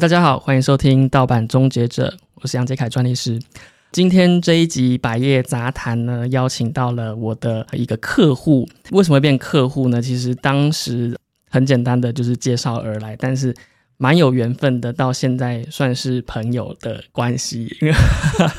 大家好，欢迎收听盗版终结者，我是杨杰凯专利师。今天这一集百业杂谈呢，邀请到了我的一个客户。为什么会变客户呢？其实当时很简单的就是介绍而来，但是蛮有缘分的，到现在算是朋友的关系。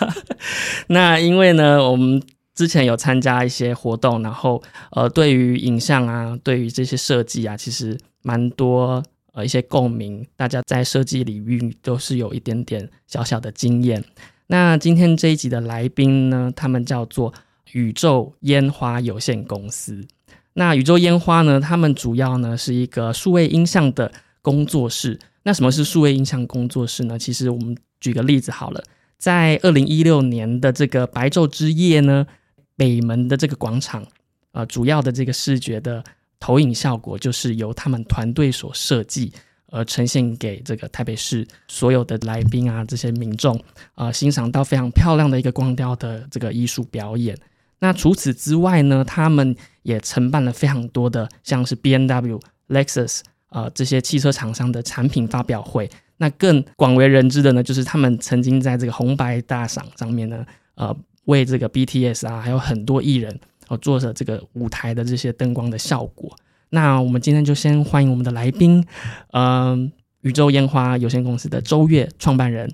那因为呢，我们之前有参加一些活动，然后呃，对于影像啊，对于这些设计啊，其实蛮多呃一些共鸣，大家在设计领域都是有一点点小小的经验。那今天这一集的来宾呢，他们叫做宇宙烟花有限公司。那宇宙烟花呢，他们主要呢是一个数位音像的工作室。那什么是数位音像工作室呢？其实我们举个例子好了，在二零一六年的这个白昼之夜呢，北门的这个广场，呃，主要的这个视觉的投影效果就是由他们团队所设计。而呈现给这个台北市所有的来宾啊，这些民众啊，欣赏到非常漂亮的一个光雕的这个艺术表演。那除此之外呢，他们也承办了非常多的像是 B N W、Lexus 啊这些汽车厂商的产品发表会。那更广为人知的呢，就是他们曾经在这个红白大赏上面呢，呃，为这个 B T S 啊，还有很多艺人哦，做着这个舞台的这些灯光的效果。那我们今天就先欢迎我们的来宾，嗯，宇宙烟花有限公司的周月创办人。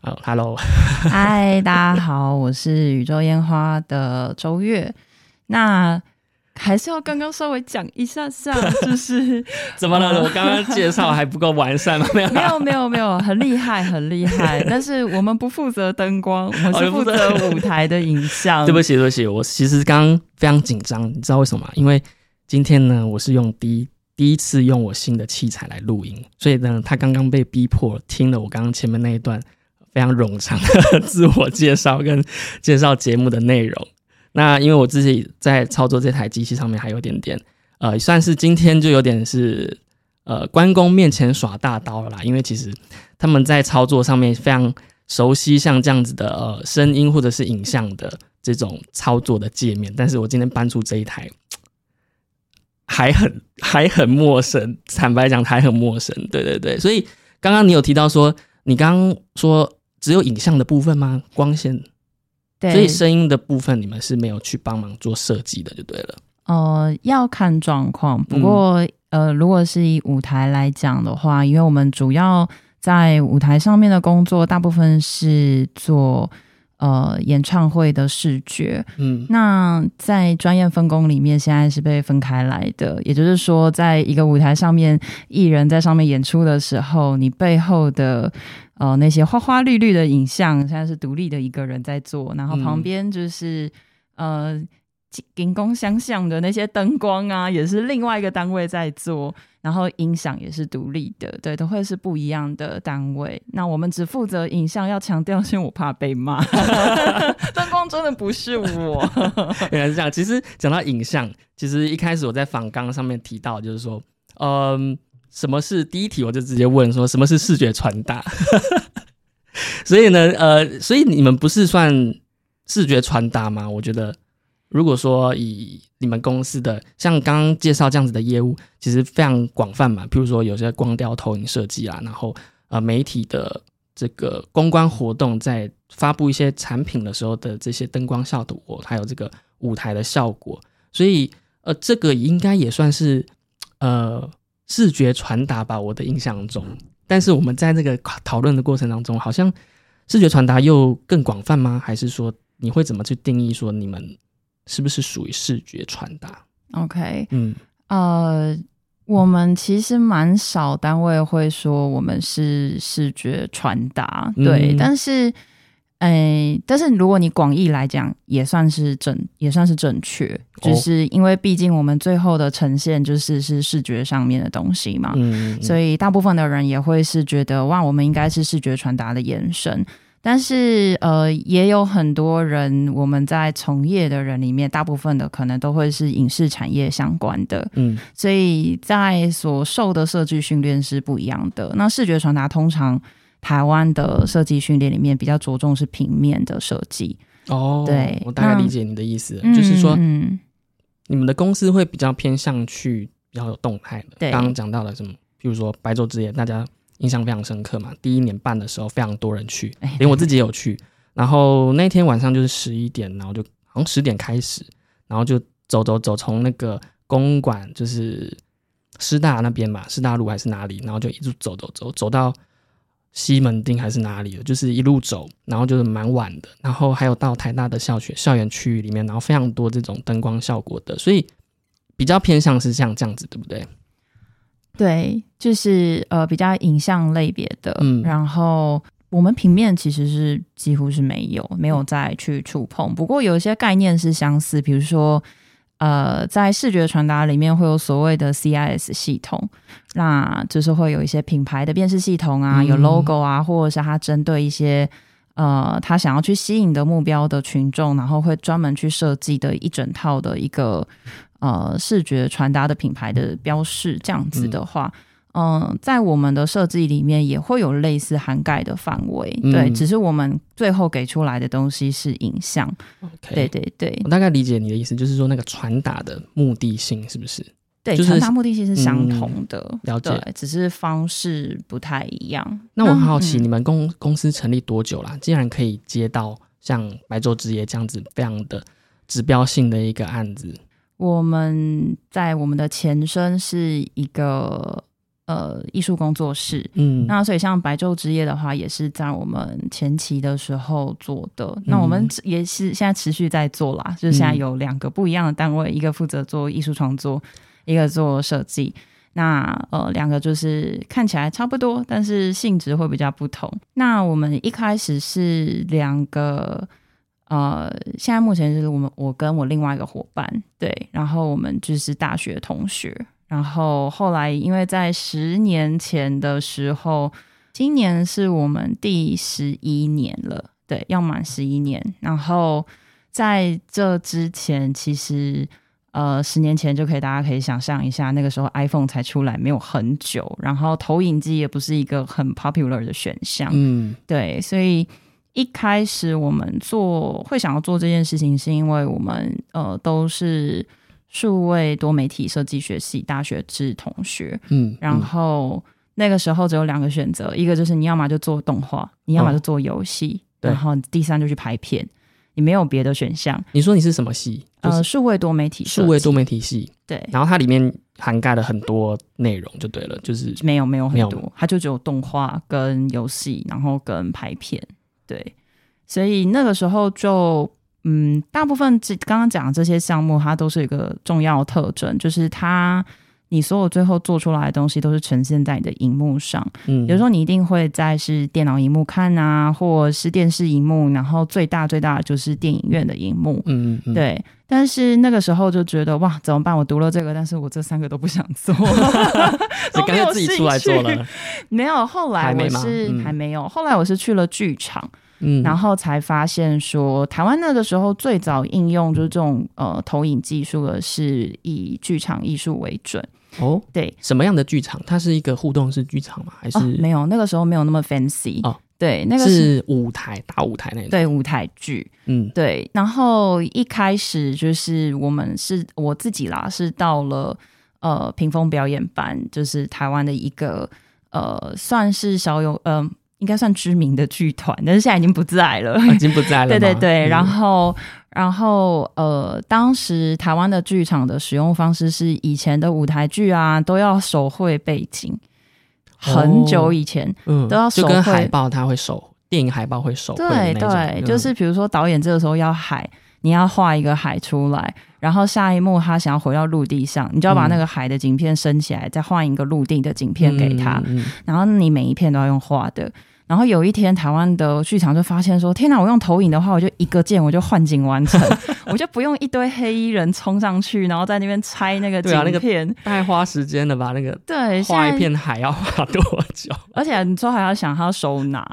好，Hello，嗨，大家好，我是宇宙烟花的周月。那还是要刚刚稍微讲一下下，就是怎么了？我刚刚介绍还不够完善吗？没有，没有，没有，没有，很厉害，很厉害。但是我们不负责灯光，我们是负责舞台的影像。对不起，对不起，我其实刚刚非常紧张，你知道为什么吗？因为今天呢，我是用第一第一次用我新的器材来录音，所以呢，他刚刚被逼迫听了我刚刚前面那一段非常冗长的 自我介绍跟介绍节目的内容。那因为我自己在操作这台机器上面还有点点，呃，算是今天就有点是呃关公面前耍大刀了啦。因为其实他们在操作上面非常熟悉像这样子的呃声音或者是影像的这种操作的界面，但是我今天搬出这一台。还很还很陌生，坦白讲还很陌生。对对对，所以刚刚你有提到说，你刚刚说只有影像的部分吗？光线，对，所以声音的部分你们是没有去帮忙做设计的，就对了。呃，要看状况。不过呃，如果是以舞台来讲的话，因为我们主要在舞台上面的工作，大部分是做。呃，演唱会的视觉，嗯，那在专业分工里面，现在是被分开来的。也就是说，在一个舞台上面，艺人在上面演出的时候，你背后的呃那些花花绿绿的影像，现在是独立的一个人在做，然后旁边就是呃。金光相向的那些灯光啊，也是另外一个单位在做，然后音响也是独立的，对，都会是不一样的单位。那我们只负责影像，要强调，因为我怕被骂，灯光真的不是我。原来是这样。其实讲到影像，其实一开始我在访纲上面提到，就是说，嗯，什么是第一题，我就直接问说，什么是视觉传达？所以呢，呃，所以你们不是算视觉传达吗？我觉得。如果说以你们公司的像刚刚介绍这样子的业务，其实非常广泛嘛。譬如说有些光雕投影设计啊，然后呃媒体的这个公关活动，在发布一些产品的时候的这些灯光效果，还有这个舞台的效果，所以呃这个应该也算是呃视觉传达吧。我的印象中，但是我们在这个讨论的过程当中，好像视觉传达又更广泛吗？还是说你会怎么去定义说你们？是不是属于视觉传达？OK，嗯，呃，我们其实蛮少单位会说我们是视觉传达，对，但是，哎，但是如果你广义来讲，也算是正，也算是正确，就是因为毕竟我们最后的呈现就是是视觉上面的东西嘛，嗯，所以大部分的人也会是觉得哇，我们应该是视觉传达的延伸。但是，呃，也有很多人，我们在从业的人里面，大部分的可能都会是影视产业相关的，嗯，所以在所受的设计训练是不一样的。那视觉传达通常台湾的设计训练里面比较着重是平面的设计。哦，对，我大概理解你的意思，就是说，嗯，你们的公司会比较偏向去比较有动态的。对，刚刚讲到了什么，譬如说白昼之夜，大家。印象非常深刻嘛。第一年办的时候，非常多人去哎，连我自己也有去。然后那天晚上就是十一点，然后就好像十点开始，然后就走走走，从那个公馆就是师大那边嘛，师大路还是哪里，然后就一直走走走走到西门町还是哪里的，就是一路走，然后就是蛮晚的，然后还有到台大的校学校园区域里面，然后非常多这种灯光效果的，所以比较偏向是像这样子，对不对？对，就是呃比较影像类别的，嗯。然后我们平面其实是几乎是没有没有再去触碰，不过有一些概念是相似，比如说呃在视觉传达里面会有所谓的 CIS 系统，那就是会有一些品牌的辨识系统啊，嗯有 logo 啊，或者是它针对一些。呃，他想要去吸引的目标的群众，然后会专门去设计的一整套的一个呃视觉传达的品牌的标示，这样子的话，嗯、在我们的设计里面也会有类似涵盖的范围，嗯对，只是我们最后给出来的东西是影像，OK，对对对我大概理解你的意思，就是说那个传达的目的性是不是？对，就是传达目的性是相同的，了解对，只是方式不太一样。那我很好奇，嗯你们公公司成立多久啦？竟然可以接到像白昼之夜这样子非常的指标性的一个案子，我们在我们的前身是一个呃艺术工作室，嗯，那所以像白昼之夜的话，也是在我们前期的时候做的。那我们嗯也是现在持续在做啦，就是现在嗯有两个不一样的单位，一个负责做艺术创作，一个做设计。那呃，两个就是看起来差不多，但是性质会比较不同。那我们一开始是两个，呃，现在目前是我们我跟我另外一个伙伴，对，然后我们就是大学同学，然后后来因为在十年前的时候，今年是我们第十一年了，对，要满十一年。然后在这之前，其实呃，十年前就可以，大家可以想象一下，那个时候 iPhone 才出来没有很久，然后投影机也不是一个很 popular 的选项，嗯对，所以一开始我们做会想要做这件事情，是因为我们呃都是数位多媒体设计学系大学制同学，嗯，然嗯。后那个时候只有两个选择，一个就是你要么就做动画，你要么哦就做游戏，对。然后第三就去拍片，你没有别的选项。你说你是什么系？就是呃，数位多媒体数位多媒体系，对，然后它里面涵盖了很多内容，就对了，就是没有没有很多，它就只有动画跟游戏，然后跟拍片，对，所以那个时候就嗯，大部分这刚刚讲的这些项目，它都是一个重要特征，就是它你所有最后做出来的东西都是呈现在你的荧幕上，嗯，比如说你一定会在是电脑荧幕看啊，或是电视荧幕，然后最大最大的就是电影院的荧幕，嗯嗯嗯，对，但是那个时候就觉得哇，怎么办？我读了这个，但是我这三个都不想做，你干脆自己出来做了，没有，后来我是嗯。还没有，后来我是去了剧场，嗯，然后才发现说，台湾那个时候最早应用就是这种呃投影技术的是以剧场艺术为准。哦，对，什么样的剧场？它是一个互动式剧场吗？还是、哦，没有，那个时候没有那么 fancy。哦，对，那个是是舞台大舞台那种？，对舞台剧。嗯对，然后一开始就是我们是我自己啦，是到了呃屏风表演班，就是台湾的一个呃算是小有呃应该算知名的剧团，但是现在已经不在了。啊已经不在了吗。对对对，嗯然后然后呃，当时台湾的剧场的使用方式是以前的舞台剧啊都要手绘背景，很久以前。嗯都要手就跟绘海报它会手，电影海报会手绘的对就是比如说导演这个时候要海，你要画一个海出来，然后下一幕他想要回到陆地上，你就要把嗯那个海的景片升起来，再换一个陆地的景片给他，嗯嗯然后你每一片都要用画的。然后有一天，台湾的剧场就发现说：“天哪！我用投影的话，我就一个键我就换景完成，我就不用一堆黑衣人冲上去，然后在那边拆那个对啊那个景片。太花时间了吧？那个对，画一片海要画多久？而且你之后还要想他要手拿，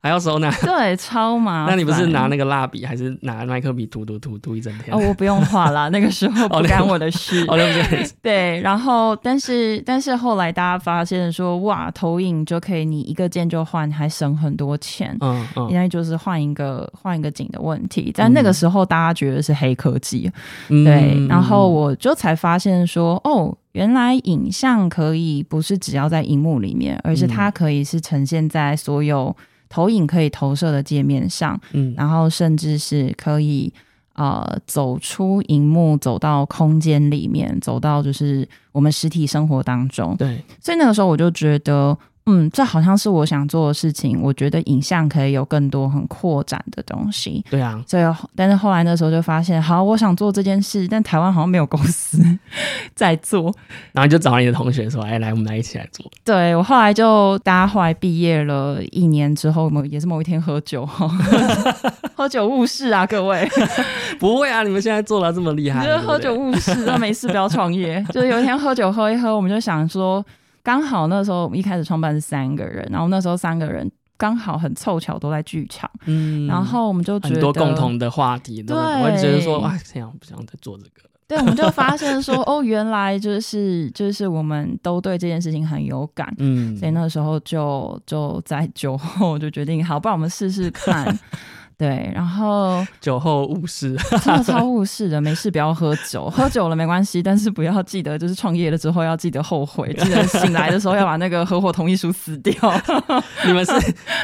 还要收纳？对，超麻烦。那你不是拿那个蜡笔，还是拿麦克笔涂涂涂涂一整天？哦，我不用画啦，那个时候不干我的事。哦，对不对？对，然后但是但是后来大家发现说，哇，投影就可以你一个键就换，还省很多钱。嗯嗯因为就是换一个换一个景的问题，但那个时候大家觉得是黑科技，对，嗯然后我就才发现说，哦，原来影像可以不是只要在荧幕里面，而是它可以是呈现在所有投影可以投射的界面上，嗯，然后甚至是可以呃走出荧幕，走到空间里面，走到就是我们实体生活当中。对，所以那个时候我就觉得。嗯，这好像是我想做的事情。我觉得影像可以有更多很扩展的东西。对啊，所以但是后来那时候就发现，好，我想做这件事，但台湾好像没有公司 在做，然后就找你的同学说：“哎，来，我们来一起来做。”对我后来就大家后来毕业了一年之后，某也是某一天喝酒，喝酒误事啊，各位 不会啊，你们现在做的这么厉害，就是喝酒误事，那没事不要创业。就是有一天喝酒喝一喝，我们就想说。刚好那时候我们一开始创办是三个人，然后那时候三个人刚好很凑巧都在剧场，嗯，然后我们就觉得很多共同的话题，对，我觉得说哇，这样不想再做这个了。对，我们就发现说 哦，原来就是就是我们都对这件事情很有感，嗯，所以那时候就就在酒后就决定，好，不然我们试试看。对，然后 酒后误事，真的超误事的。没事，不要喝酒，喝酒了没关系，但是不要记得，就是创业了之后要记得后悔，记得醒来的时候要把那个合伙同意书撕掉。你们是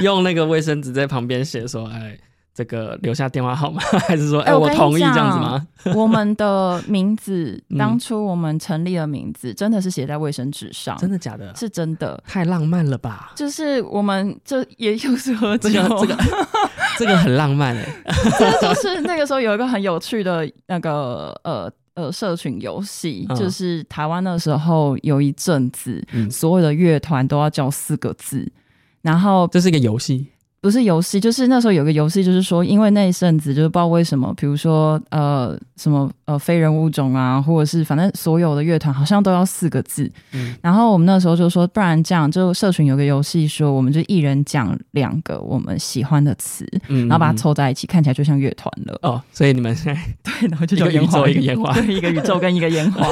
用那个卫生纸在旁边写说，哎。这个留下电话号码，还是说，哎，我同意这样子吗？我们的名字，当初我们成立的名字，真的是写在卫生纸上，真的假的？是真的，太浪漫了吧？就是我们这也又是喝酒，这个这个很浪漫哎。这就是那个时候有一个很有趣的那个呃呃社群游戏，就是台湾那时候有一阵子，所有的乐团都要叫四个字，然后这是一个游戏。不是游戏，就是那时候有个游戏，就是说，因为那一阵子就是不知道为什么，比如说呃什么呃非人物种啊，或者是反正所有的乐团好像都要四个字。嗯，然后我们那时候就说，不然这样，就社群有个游戏，说我们就一人讲两个我们喜欢的词，嗯，然后把它凑在一起，看起来就像乐团了。哦，所以你们现在对，然后就叫烟花，一个烟花，对，一个宇宙跟一个烟花。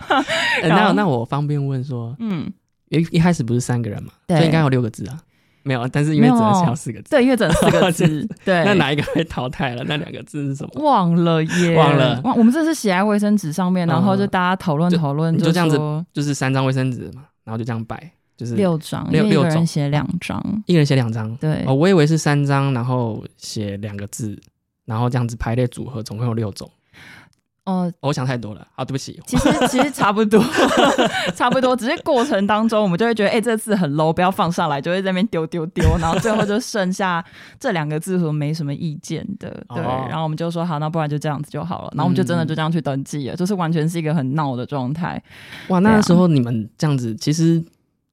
那那我方便问说，嗯，一一开始不是三个人嘛，所以应该有六个字啊。没有，但是因为只能写四个字，对，因为只能四个字，对。那哪一个被淘汰了？那两个字是什么？忘了耶，忘了。我们这是写在卫生纸上面，然后就大家讨论讨论，就这样子，就是三张卫生纸嘛，然后就这样摆，就是六张，六六人写两张，一个人写两张，对。哦，我以为是三张，然后写两个字，然后这样子排列组合，总共有六种。哦，我想太多了，好，对不起。其实其实差不多，差不多，只是过程当中我们就会觉得，哎，这次很 low，不要放上来，就会在那边丢丢丢，然后最后就剩下这两个字，我没什么意见的，对。然后我们就说好，那不然就这样子就好了。然后我们就真的就这样去登记了，就是完全是一个很闹的状态。哇，那时候你们这样子，其实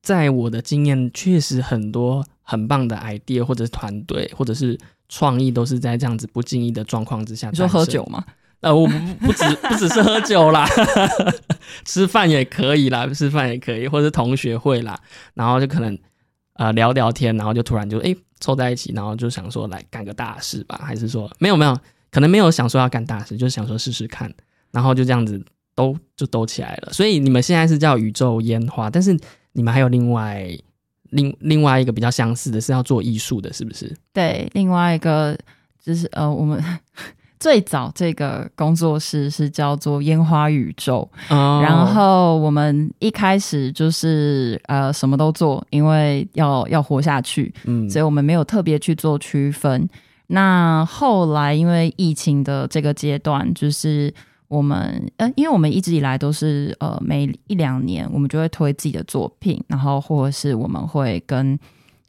在我的经验，确实很多很棒的 idea 或者是团队或者是创意，都是在这样子不经意的状况之下。你说喝酒吗？呃，我不不只不只是喝酒啦，吃饭也可以啦，吃饭也可以，或者同学会啦，然后就可能呃聊聊天，然后就突然就哎凑在一起，然后就想说来干个大事吧，还是说没有没有，可能没有想说要干大事，就是想说试试看，然后就这样子都就都起来了。所以你们现在是叫宇宙烟花，但是你们还有另外另另外一个比较相似的是要做艺术的，是不是？对，另外一个就是呃我们。最早这个工作室是叫做烟花宇宙，然后我们一开始就是呃什么都做，因为要要活下去，嗯，所以我们没有特别去做区分。那后来因为疫情的这个阶段，就是我们呃，因为我们一直以来都是呃每一两年我们就会推自己的作品，然后或者是我们会跟。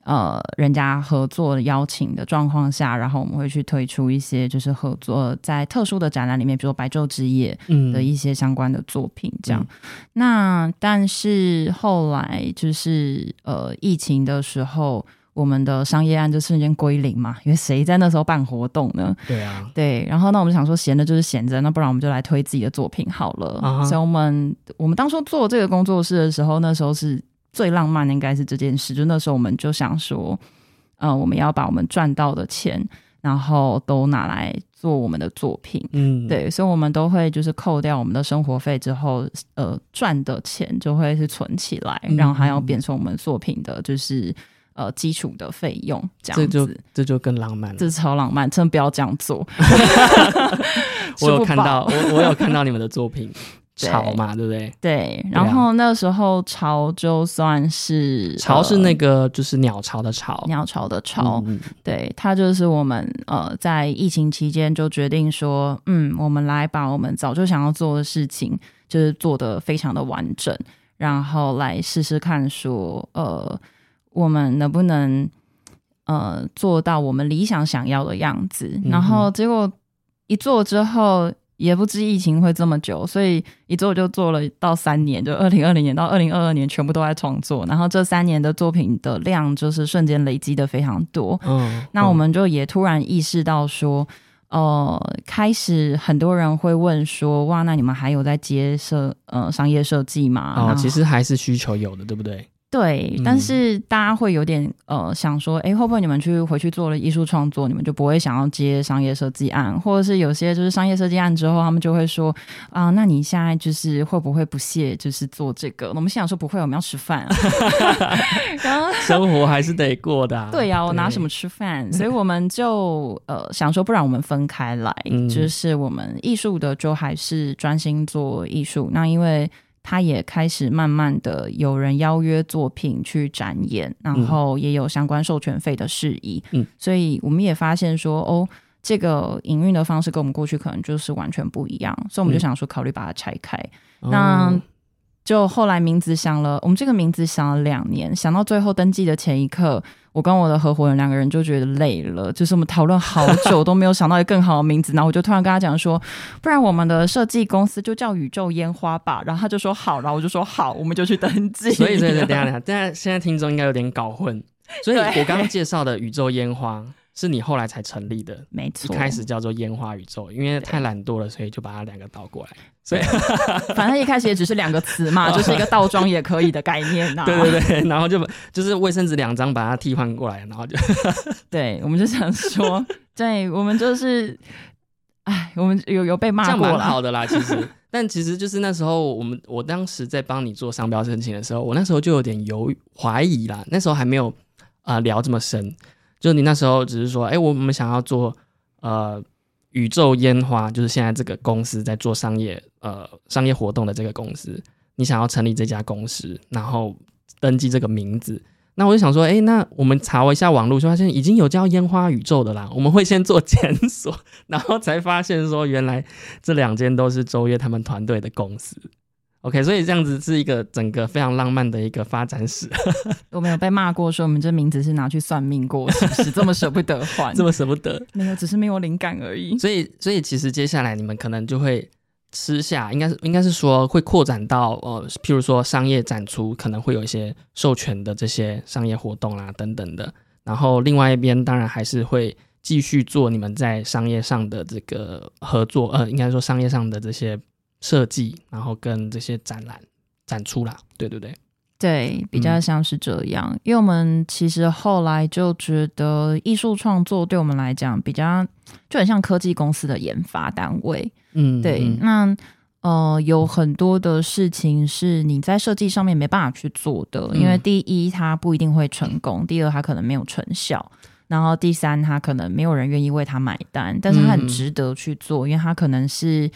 呃，人家合作邀请的状况下，然后我们会去推出一些就是合作在特殊的展览里面，比如白昼之夜的一些相关的作品，这样。那但是后来就是呃疫情的时候，我们的商业案就瞬间归零嘛，因为谁在那时候办活动呢？对啊，对。然后那我们想说闲着就是闲着，那不然我们就来推自己的作品好了。所以我们我们当初做这个工作室的时候，那时候是。最浪漫的应该是这件事，就那时候我们就想说，呃，我们要把我们赚到的钱，然后都拿来做我们的作品，嗯，对，所以我们都会就是扣掉我们的生活费之后，呃，赚的钱就会是存起来，然后还要变成我们作品的，就是呃基础的费用，这样子，这就更浪漫了，这超浪漫，真的不要这样做。我有看到，我我有看到你们的作品。潮嘛，对不对？对，然后那时候潮就算是潮是那个就是鸟巢的巢，鸟巢的巢，对，它就是我们呃在疫情期间就决定说，嗯，我们来把我们早就想要做的事情，就是做的非常的完整，然后来试试看说，呃，我们能不能呃做到我们理想想要的样子，然后结果一做之后。也不知疫情会这么久，所以一做就做了到三年，就二零二零年到二零二二年全部都在创作。然后这三年的作品的量就是瞬间累积的非常多。嗯，那我们就也突然意识到说，呃，开始很多人会问说，哇，那你们还有在接设呃商业设计吗？哦，其实还是需求有的，对不对？对，但是大家会有点呃想说，哎，会不会你们去回去做了艺术创作，你们就不会想要接商业设计案，或者是有些就是商业设计案之后，他们就会说啊，那你现在就是会不会不屑就是做这个？我们想说不会，我们要吃饭，然后生活还是得过的。对呀，我拿什么吃饭？所以我们就呃想说，不然我们分开来，就是我们艺术的就还是专心做艺术。那因为。他也开始慢慢的有人邀约作品去展演，然后也有相关授权费的事宜，嗯，所以我们也发现说，哦，这个营运的方式跟我们过去可能就是完全不一样，所以我们就想说考虑把它拆开，那。就后来名字想了，我们这个名字想了两年，想到最后登记的前一刻，我跟我的合伙人两个人就觉得累了，就是我们讨论好久都没有想到一个更好的名字，然后我就突然跟他讲说，不然我们的设计公司就叫宇宙烟花吧，然后他就说好，然后我就说好，我们就去登记。所以，所以，等下，等下，现在现在听众应该有点搞混，所以我刚刚介绍的宇宙烟花。是你后来才成立的，没错。一开始叫做烟花宇宙，因为太懒惰了，所以就把它两个倒过来。所以反正一开始也只是两个词嘛，就是一个倒装也可以的概念呐。对对对，然后就就是卫生纸两张把它替换过来，然后就对，我们就想说，对，我们就是，哎，我们有有被骂过，蛮好的啦。其实，但其实就是那时候我们我当时在帮你做商标申请的时候，我那时候就有点犹怀疑啦。那时候还没有啊聊这么深。就你那时候只是说，哎，我们想要做呃宇宙烟花，就是现在这个公司在做商业呃商业活动的这个公司，你想要成立这家公司，然后登记这个名字。那我就想说，哎，那我们查了一下网络，就发现已经有叫烟花宇宙的啦。我们会先做检索，然后才发现说，原来这两间都是周越他们团队的公司。OK，所以这样子是一个整个非常浪漫的一个发展史。我们有被骂过，说我们这名字是拿去算命过，是不是这么舍不得换？这么舍不得？没有，只是没有灵感而已。所以，所以其实接下来你们可能就会吃下，应该是应该是说会扩展到呃，譬如说商业展出，可能会有一些授权的这些商业活动啦等等的。然后另外一边当然还是会继续做你们在商业上的这个合作，呃，应该说商业上的这些。设计，然后跟这些展览展出啦，对对对，对，比较像是这样。因为我们其实后来就觉得，艺术创作对我们来讲比较就很像科技公司的研发单位。嗯，对。那呃，有很多的事情是你在设计上面没办法去做的，因为第一，它不一定会成功；第二，它可能没有成效；然后第三，它可能没有人愿意为它买单。但是它很值得去做，因为它可能是。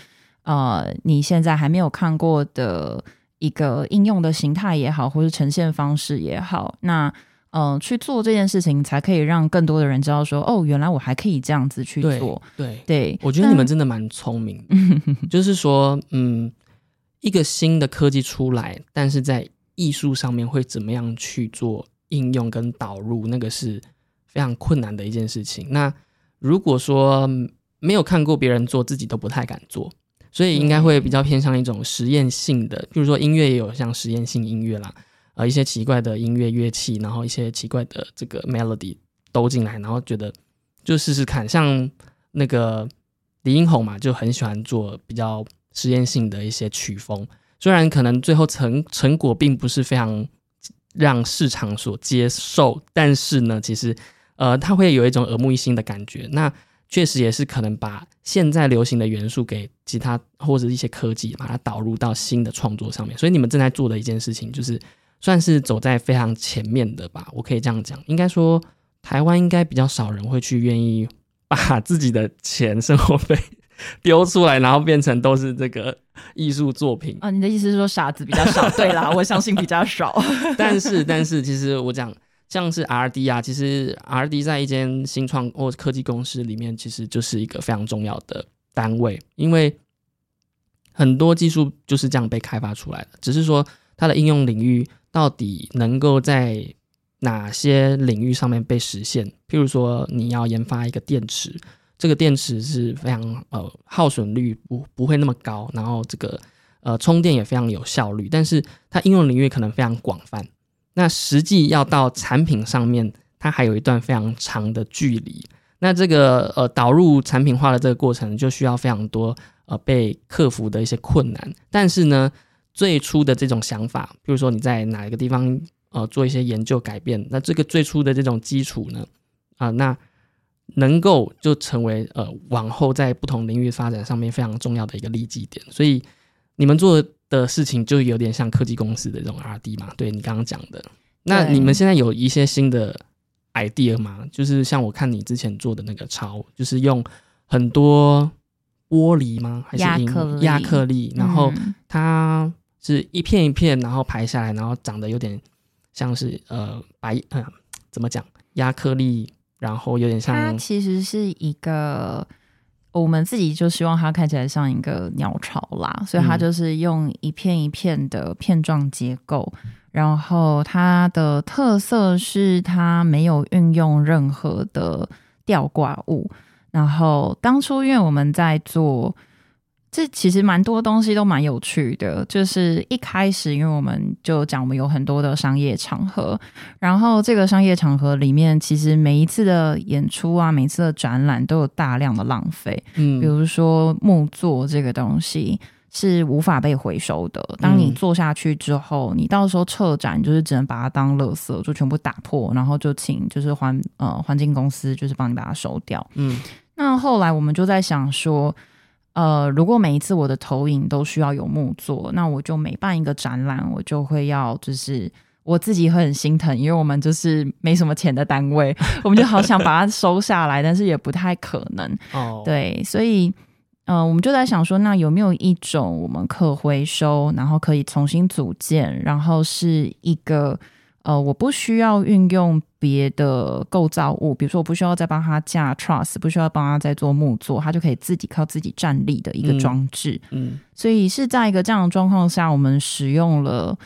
呃，你现在还没有看过的一个应用的形态也好，或是呈现方式也好，那嗯，去做这件事情，才可以让更多的人知道说，哦，原来我还可以这样子去做。对对，我觉得你们真的蛮聪明，就是说，嗯，一个新的科技出来，但是在艺术上面会怎么样去做应用跟导入，那个是非常困难的一件事情。那如果说没有看过别人做，自己都不太敢做。所以应该会比较偏向一种实验性的，比如说音乐也有像实验性音乐啦，呃，一些奇怪的音乐乐器，然后一些奇怪的这个 melody 都进来，然后觉得就试试看。像那个李英宏嘛，就很喜欢做比较实验性的一些曲风，虽然可能最后成成果并不是非常让市场所接受，但是呢，其实呃，他会有一种耳目一新的感觉。那确实也是可能把现在流行的元素给其他或者一些科技，把它导入到新的创作上面。所以你们正在做的一件事情，就是算是走在非常前面的吧。我可以这样讲，应该说台湾应该比较少人会去愿意把自己的钱生活费丢出来，然后变成都是这个艺术作品啊？你的意思是说傻子比较少？对啦，我相信比较少。但是，但是，其实我讲像是 R D 啊，其实 R D 在一间新创或科技公司里面，其实就是一个非常重要的单位，因为很多技术就是这样被开发出来的，只是说它的应用领域到底能够在哪些领域上面被实现？譬如说，你要研发一个电池。这个电池是非常呃耗损率不不会那么高，然后这个呃充电也非常有效率，但是它应用领域可能非常广泛。那实际要到产品上面，它还有一段非常长的距离。那这个呃导入产品化的这个过程，就需要非常多呃被克服的一些困难。但是呢，最初的这种想法，比如说你在哪一个地方呃做一些研究改变，那这个最初的这种基础呢啊那。能够就成为呃往后在不同领域发展上面非常重要的一个利基点，所以你们做的事情就有点像科技公司的这种 R D 嘛？对你刚刚讲的，那你们现在有一些新的 idea 吗？就是像我看你之前做的那个超，就是用很多玻璃吗？还是亚克亚克力？然后它是一片一片，然后排下来，然后长得有点像是呃白嗯怎么讲亚克力？然后有点像，它其实是一个，我们自己就希望它看起来像一个鸟巢啦，所以它就是用一片一片的片状结构，然后它的特色是它没有运用任何的吊挂物，然后当初因为我们在做。这其实蛮多东西都蛮有趣的，就是一开始，因为我们就讲我们有很多的商业场合，然后这个商业场合里面，其实每一次的演出啊，每次的展览都有大量的浪费，嗯，比如说木座这个东西是无法被回收的，当你做下去之后，你到时候撤展就是只能把它当垃圾，就全部打破，然后就请就是环呃环境公司就是帮你把它收掉，嗯，那后来我们就在想说。呃，如果每一次我的投影都需要有木作，那我就每办一个展览，我就会要就是我自己会很心疼，因为我们就是没什么钱的单位，我们就好想把它收下来，但是也不太可能。哦，对，所以，呃，我们就在想说，那有没有一种我们可回收，然后可以重新组建，然后是一个。呃，我不需要运用别的构造物，比如说我不需要再帮他架 truss，不需要帮他再做木座，他就可以自己靠自己站立的一个装置。嗯，所以是在一个这样的状况下，我们使用了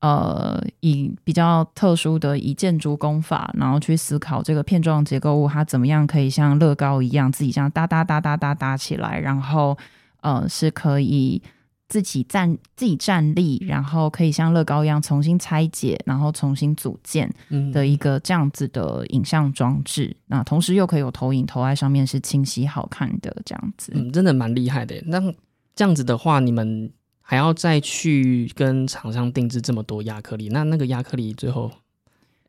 呃以比较特殊的以建筑工法，然后去思考这个片状结构物它怎么样可以像乐高一样自己这样哒哒哒哒哒搭起来，然后呃是可以。自己站自己站立，然后可以像乐高一样重新拆解，然后重新组建的一个这样子的影像装置。那同时又可以有投影投在上面，是清晰好看的这样子。嗯，真的蛮厉害的。那这样子的话，你们还要再去跟厂商定制这么多亚克力？那那个亚克力最后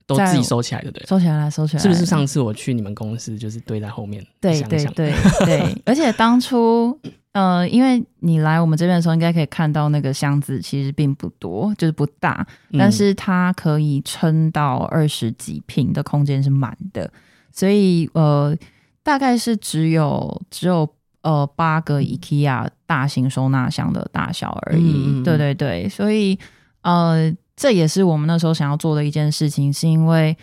都自己收起来，对不对？收起来了，收起来。是不是上次我去你们公司，就是堆在后面？对对对对，而且当初。呃，因为你来我们这边的时候，应该可以看到那个箱子其实并不多，就是不大，但是它可以撑到二十几平的空间是满的，所以呃，大概是只有只有呃八个 IKEA 大型收纳箱的大小而已。对对对，所以呃，这也是我们那时候想要做的一件事情，是因为。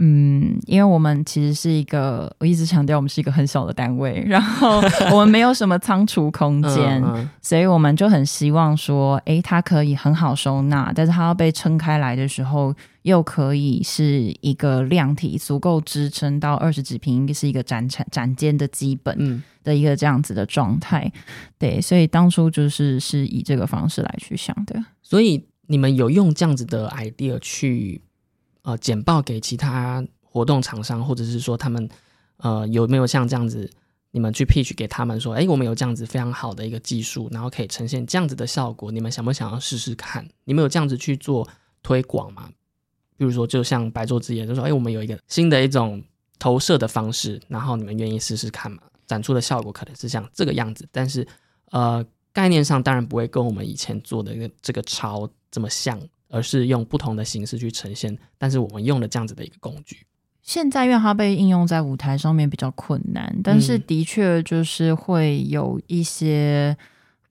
嗯，因为我们其实是一个，我一直强调我们是一个很小的单位，然后我们没有什么仓储空间，所以我们就很希望说，诶，它可以很好收纳，但是它要被撑开来的时候，又可以是一个量体，足够支撑到二十几平，是一个展展展间的基本的一个这样子的状态。对，所以当初就是是以这个方式来去想的。所以你们有用这样子的 idea 去。呃，简报给其他活动厂商，或者是说他们呃有没有像这样子，你们去 pitch 给他们说，哎，我们有这样子非常好的一个技术，然后可以呈现这样子的效果，你们想不想要试试看？你们有这样子去做推广吗？比如说，就像白昼之夜，就说，哎，我们有一个新的一种投射的方式，然后你们愿意试试看吗？展出的效果可能是像这个样子，但是呃，概念上当然不会跟我们以前做的一个这个超这么像。而是用不同的形式去呈现，但是我们用了这样子的一个工具。现在因为它被应用在舞台上面比较困难，但是的确就是会有一些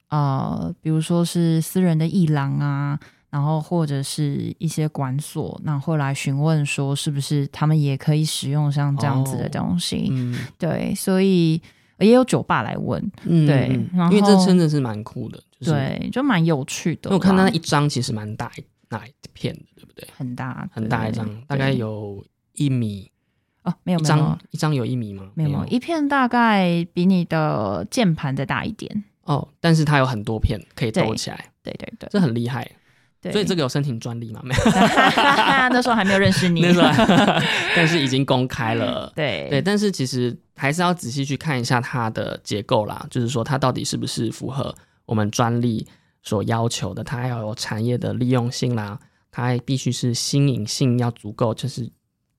呃，比如说是私人的艺廊啊。然后或者是一些管所，那后来询问说，是不是他们也可以使用像这样子的东西？嗯，对，所以也有酒吧来问，对，因为这真的是蛮酷的，就是对，就蛮有趣的。我看那一张其实蛮大一那一片的，对不对？很大，很大一张，大概有一米哦，没有，一张一张有一米吗？没有，一片大概比你的键盘再大一点哦，但是它有很多片可以兜起来，对对对，这很厉害。所以这个有申请专利吗？没有，那时候还没有认识你。那时候，但是已经公开了。对对，但是其实还是要仔细去看一下它的结构啦，就是说它到底是不是符合我们专利所要求的？它要有产业的利用性啦，它必须是新颖性要足够，就是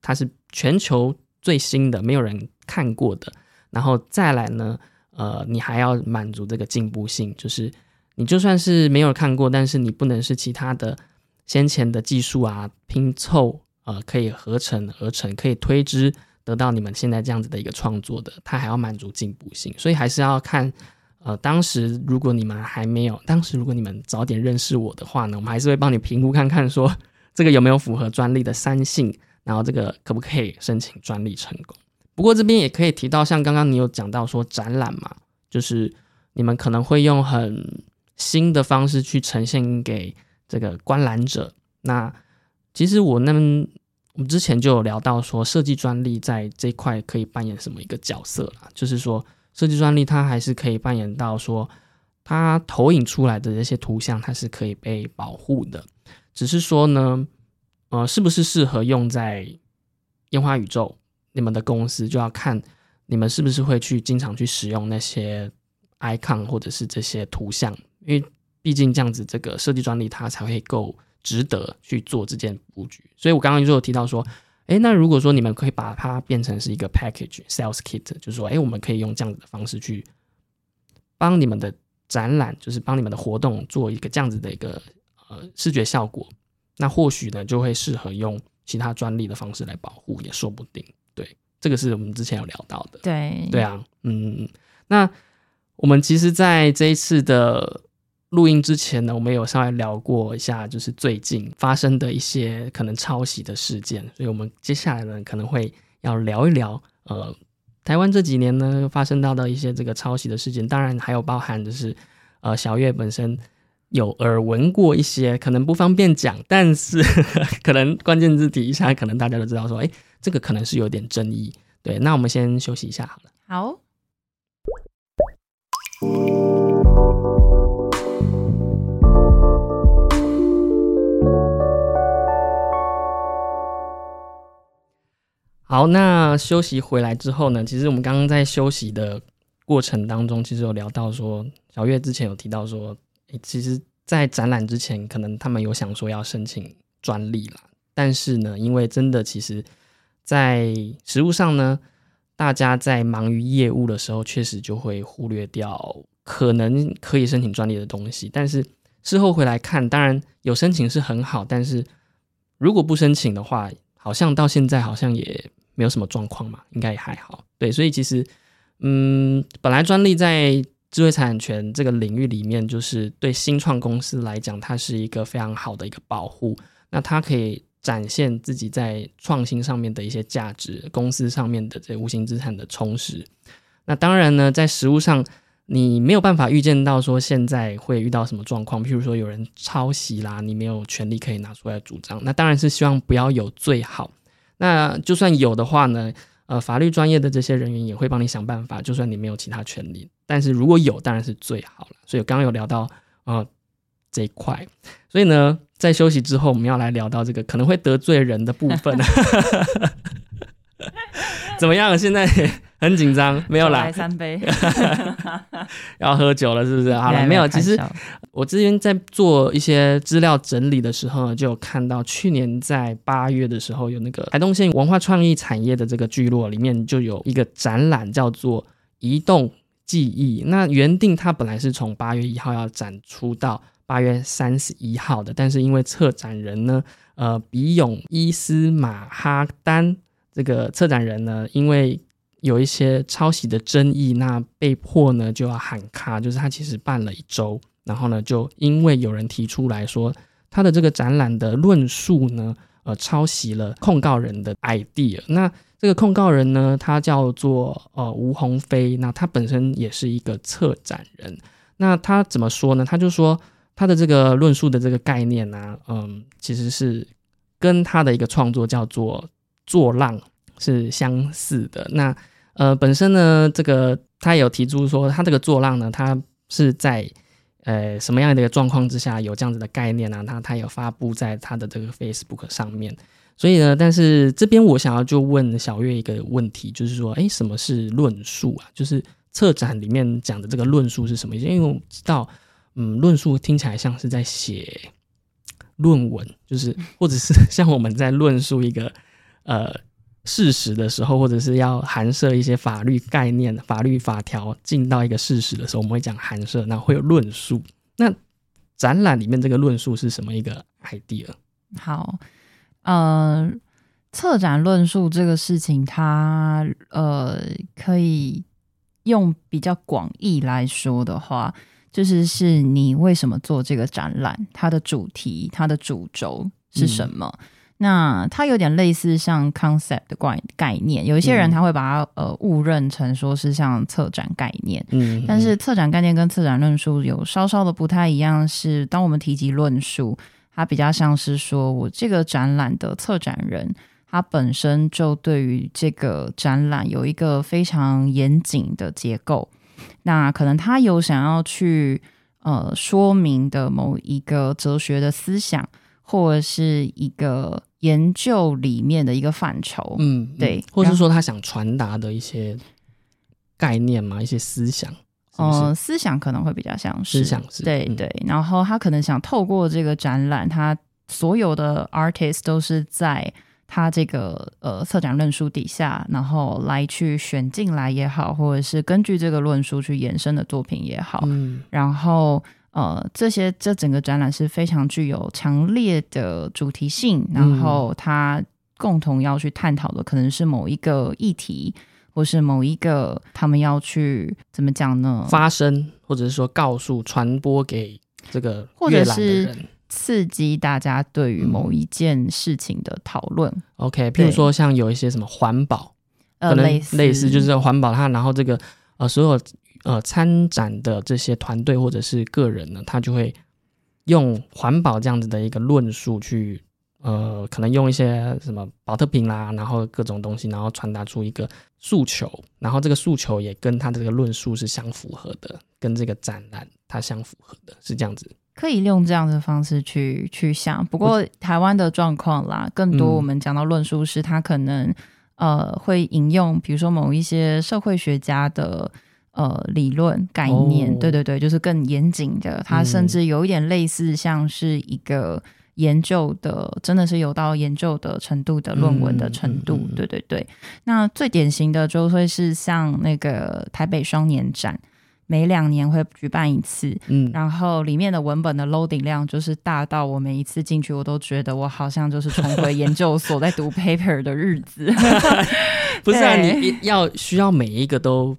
它是全球最新的，没有人看过的。然后再来呢，呃，你还要满足这个进步性，就是。你就算是没有看过，但是你不能是其他的先前的技术啊拼凑呃可以合成合成，可以推知得到你们现在这样子的一个创作的，它还要满足进步性，所以还是要看呃当时如果你们还没有，当时如果你们早点认识我的话呢，我们还是会帮你评估看看说这个有没有符合专利的三性，然后这个可不可以申请专利成功。不过这边也可以提到，像刚刚你有讲到说展览嘛，就是你们可能会用很新的方式去呈现给这个观览者。那其实我那我们之前就有聊到说，设计专利在这块可以扮演什么一个角色啦？就是说，设计专利它还是可以扮演到说，它投影出来的这些图像，它是可以被保护的。只是说呢，呃，是不是适合用在烟花宇宙？你们的公司就要看你们是不是会去经常去使用那些 icon 或者是这些图像。因为毕竟这样子，这个设计专利它才会够值得去做这件布局。所以我刚刚就有提到说，哎，那如果说你们可以把它变成是一个 package sales kit，就是说，哎，我们可以用这样子的方式去帮你们的展览，就是帮你们的活动做一个这样子的一个呃视觉效果，那或许呢就会适合用其他专利的方式来保护，也说不定。对，这个是我们之前有聊到的。对，对啊，嗯，那我们其实在这一次的。录音之前呢，我们有稍微聊过一下，就是最近发生的一些可能抄袭的事件，所以我们接下来呢可能会要聊一聊，呃，台湾这几年呢发生到的一些这个抄袭的事件，当然还有包含就是，呃，小月本身有耳闻过一些，可能不方便讲，但是 可能关键字提一下，可能大家都知道说，哎，这个可能是有点争议。对，那我们先休息一下好了。好。好，那休息回来之后呢？其实我们刚刚在休息的过程当中，其实有聊到说，小月之前有提到说，其实，在展览之前，可能他们有想说要申请专利啦，但是呢，因为真的，其实，在实物上呢，大家在忙于业务的时候，确实就会忽略掉可能可以申请专利的东西。但是事后回来看，当然有申请是很好，但是如果不申请的话，好像到现在好像也。没有什么状况嘛，应该也还好。对，所以其实，嗯，本来专利在智慧产权这个领域里面，就是对新创公司来讲，它是一个非常好的一个保护。那它可以展现自己在创新上面的一些价值，公司上面的这无形资产的充实。那当然呢，在实物上，你没有办法预见到说现在会遇到什么状况，譬如说有人抄袭啦，你没有权利可以拿出来主张。那当然是希望不要有最好。那就算有的话呢，呃，法律专业的这些人员也会帮你想办法。就算你没有其他权利，但是如果有，当然是最好了。所以刚刚有聊到呃这一块，所以呢，在休息之后，我们要来聊到这个可能会得罪人的部分。怎么样？现在很紧张，没有来三杯，要喝酒了，是不是？好了，没有。其实我之前在做一些资料整理的时候，就有看到去年在八月的时候，有那个台东县文化创意产业的这个聚落里面，就有一个展览叫做“移动记忆”。那原定它本来是从八月一号要展出到八月三十一号的，但是因为策展人呢，呃，比勇伊斯马哈丹。这个策展人呢，因为有一些抄袭的争议，那被迫呢就要喊卡，就是他其实办了一周，然后呢就因为有人提出来说他的这个展览的论述呢，呃，抄袭了控告人的 idea。那这个控告人呢，他叫做呃吴鸿飞，那他本身也是一个策展人。那他怎么说呢？他就说他的这个论述的这个概念呢，嗯，其实是跟他的一个创作叫做作浪是相似的。那呃，本身呢，这个他有提出说，他这个作浪呢，他是在呃什么样的一个状况之下有这样子的概念呢？他他有发布在他的这个 Facebook 上面。所以呢，但是这边我想要就问小月一个问题，就是说，哎，什么是论述啊？就是策展里面讲的这个论述是什么意思？因为我知道，嗯，论述听起来像是在写论文，就是或者是 像我们在论述一个呃。事实的时候，或者是要含摄一些法律概念、法律法条进到一个事实的时候，我们会讲含摄，那会有论述。那展览里面这个论述是什么一个 idea？好，呃，策展论述这个事情，它呃可以用比较广义来说的话，就是是你为什么做这个展览，它的主题、它的主轴是什么。那它有点类似像 concept 的概概念，有一些人他会把它呃误认成说是像策展概念，嗯，但是策展概念跟策展论述有稍稍的不太一样，是当我们提及论述，它比较像是说我这个展览的策展人，他本身就对于这个展览有一个非常严谨的结构，那可能他有想要去呃说明的某一个哲学的思想，或者是一个。研究里面的一个范畴，嗯，对，或者是说他想传达的一些概念嘛，一些思想，嗯，思想可能会比较像是思想，对对。然后他可能想透过这个展览，他所有的 artist 都是在他这个呃策展论述底下，然后来去选进来也好，或者是根据这个论述去延伸的作品也好，嗯，然后。呃，这些这整个展览是非常具有强烈的主题性，然后它共同要去探讨的可能是某一个议题，或是某一个他们要去怎么讲呢？发声，或者是说告诉、传播给这个或者是刺激大家对于某一件事情的讨论。OK，譬如说像有一些什么环保，呃，类似类似就是环保它，然后这个呃所有。呃，参展的这些团队或者是个人呢，他就会用环保这样子的一个论述去，呃，可能用一些什么保特瓶啦，然后各种东西，然后传达出一个诉求，然后这个诉求也跟他的这个论述是相符合的，跟这个展览它相符合的，是这样子。可以用这样的方式去去想，不过台湾的状况啦，更多我们讲到论述是，他可能呃会引用，比如说某一些社会学家的。呃，理论概念，对对对，就是更严谨的。它甚至有一点类似，像是一个研究的，真的是有到研究的程度的论文的程度。对对对。那最典型的就会是像那个台北双年展，每两年会举办一次。嗯。然后里面的文本的 loading 量就是大到我每一次进去，我都觉得我好像就是重回研究所在读 paper 的日子。不是啊，你要需要每一个都。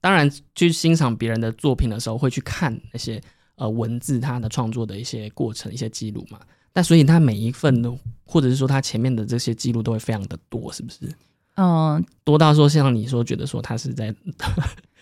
当然，去欣赏别人的作品的时候，会去看那些呃文字，他的创作的一些过程、一些记录嘛。那所以，他每一份都，或者是说他前面的这些记录都会非常的多，是不是？嗯，多到说像你说，觉得说他是在。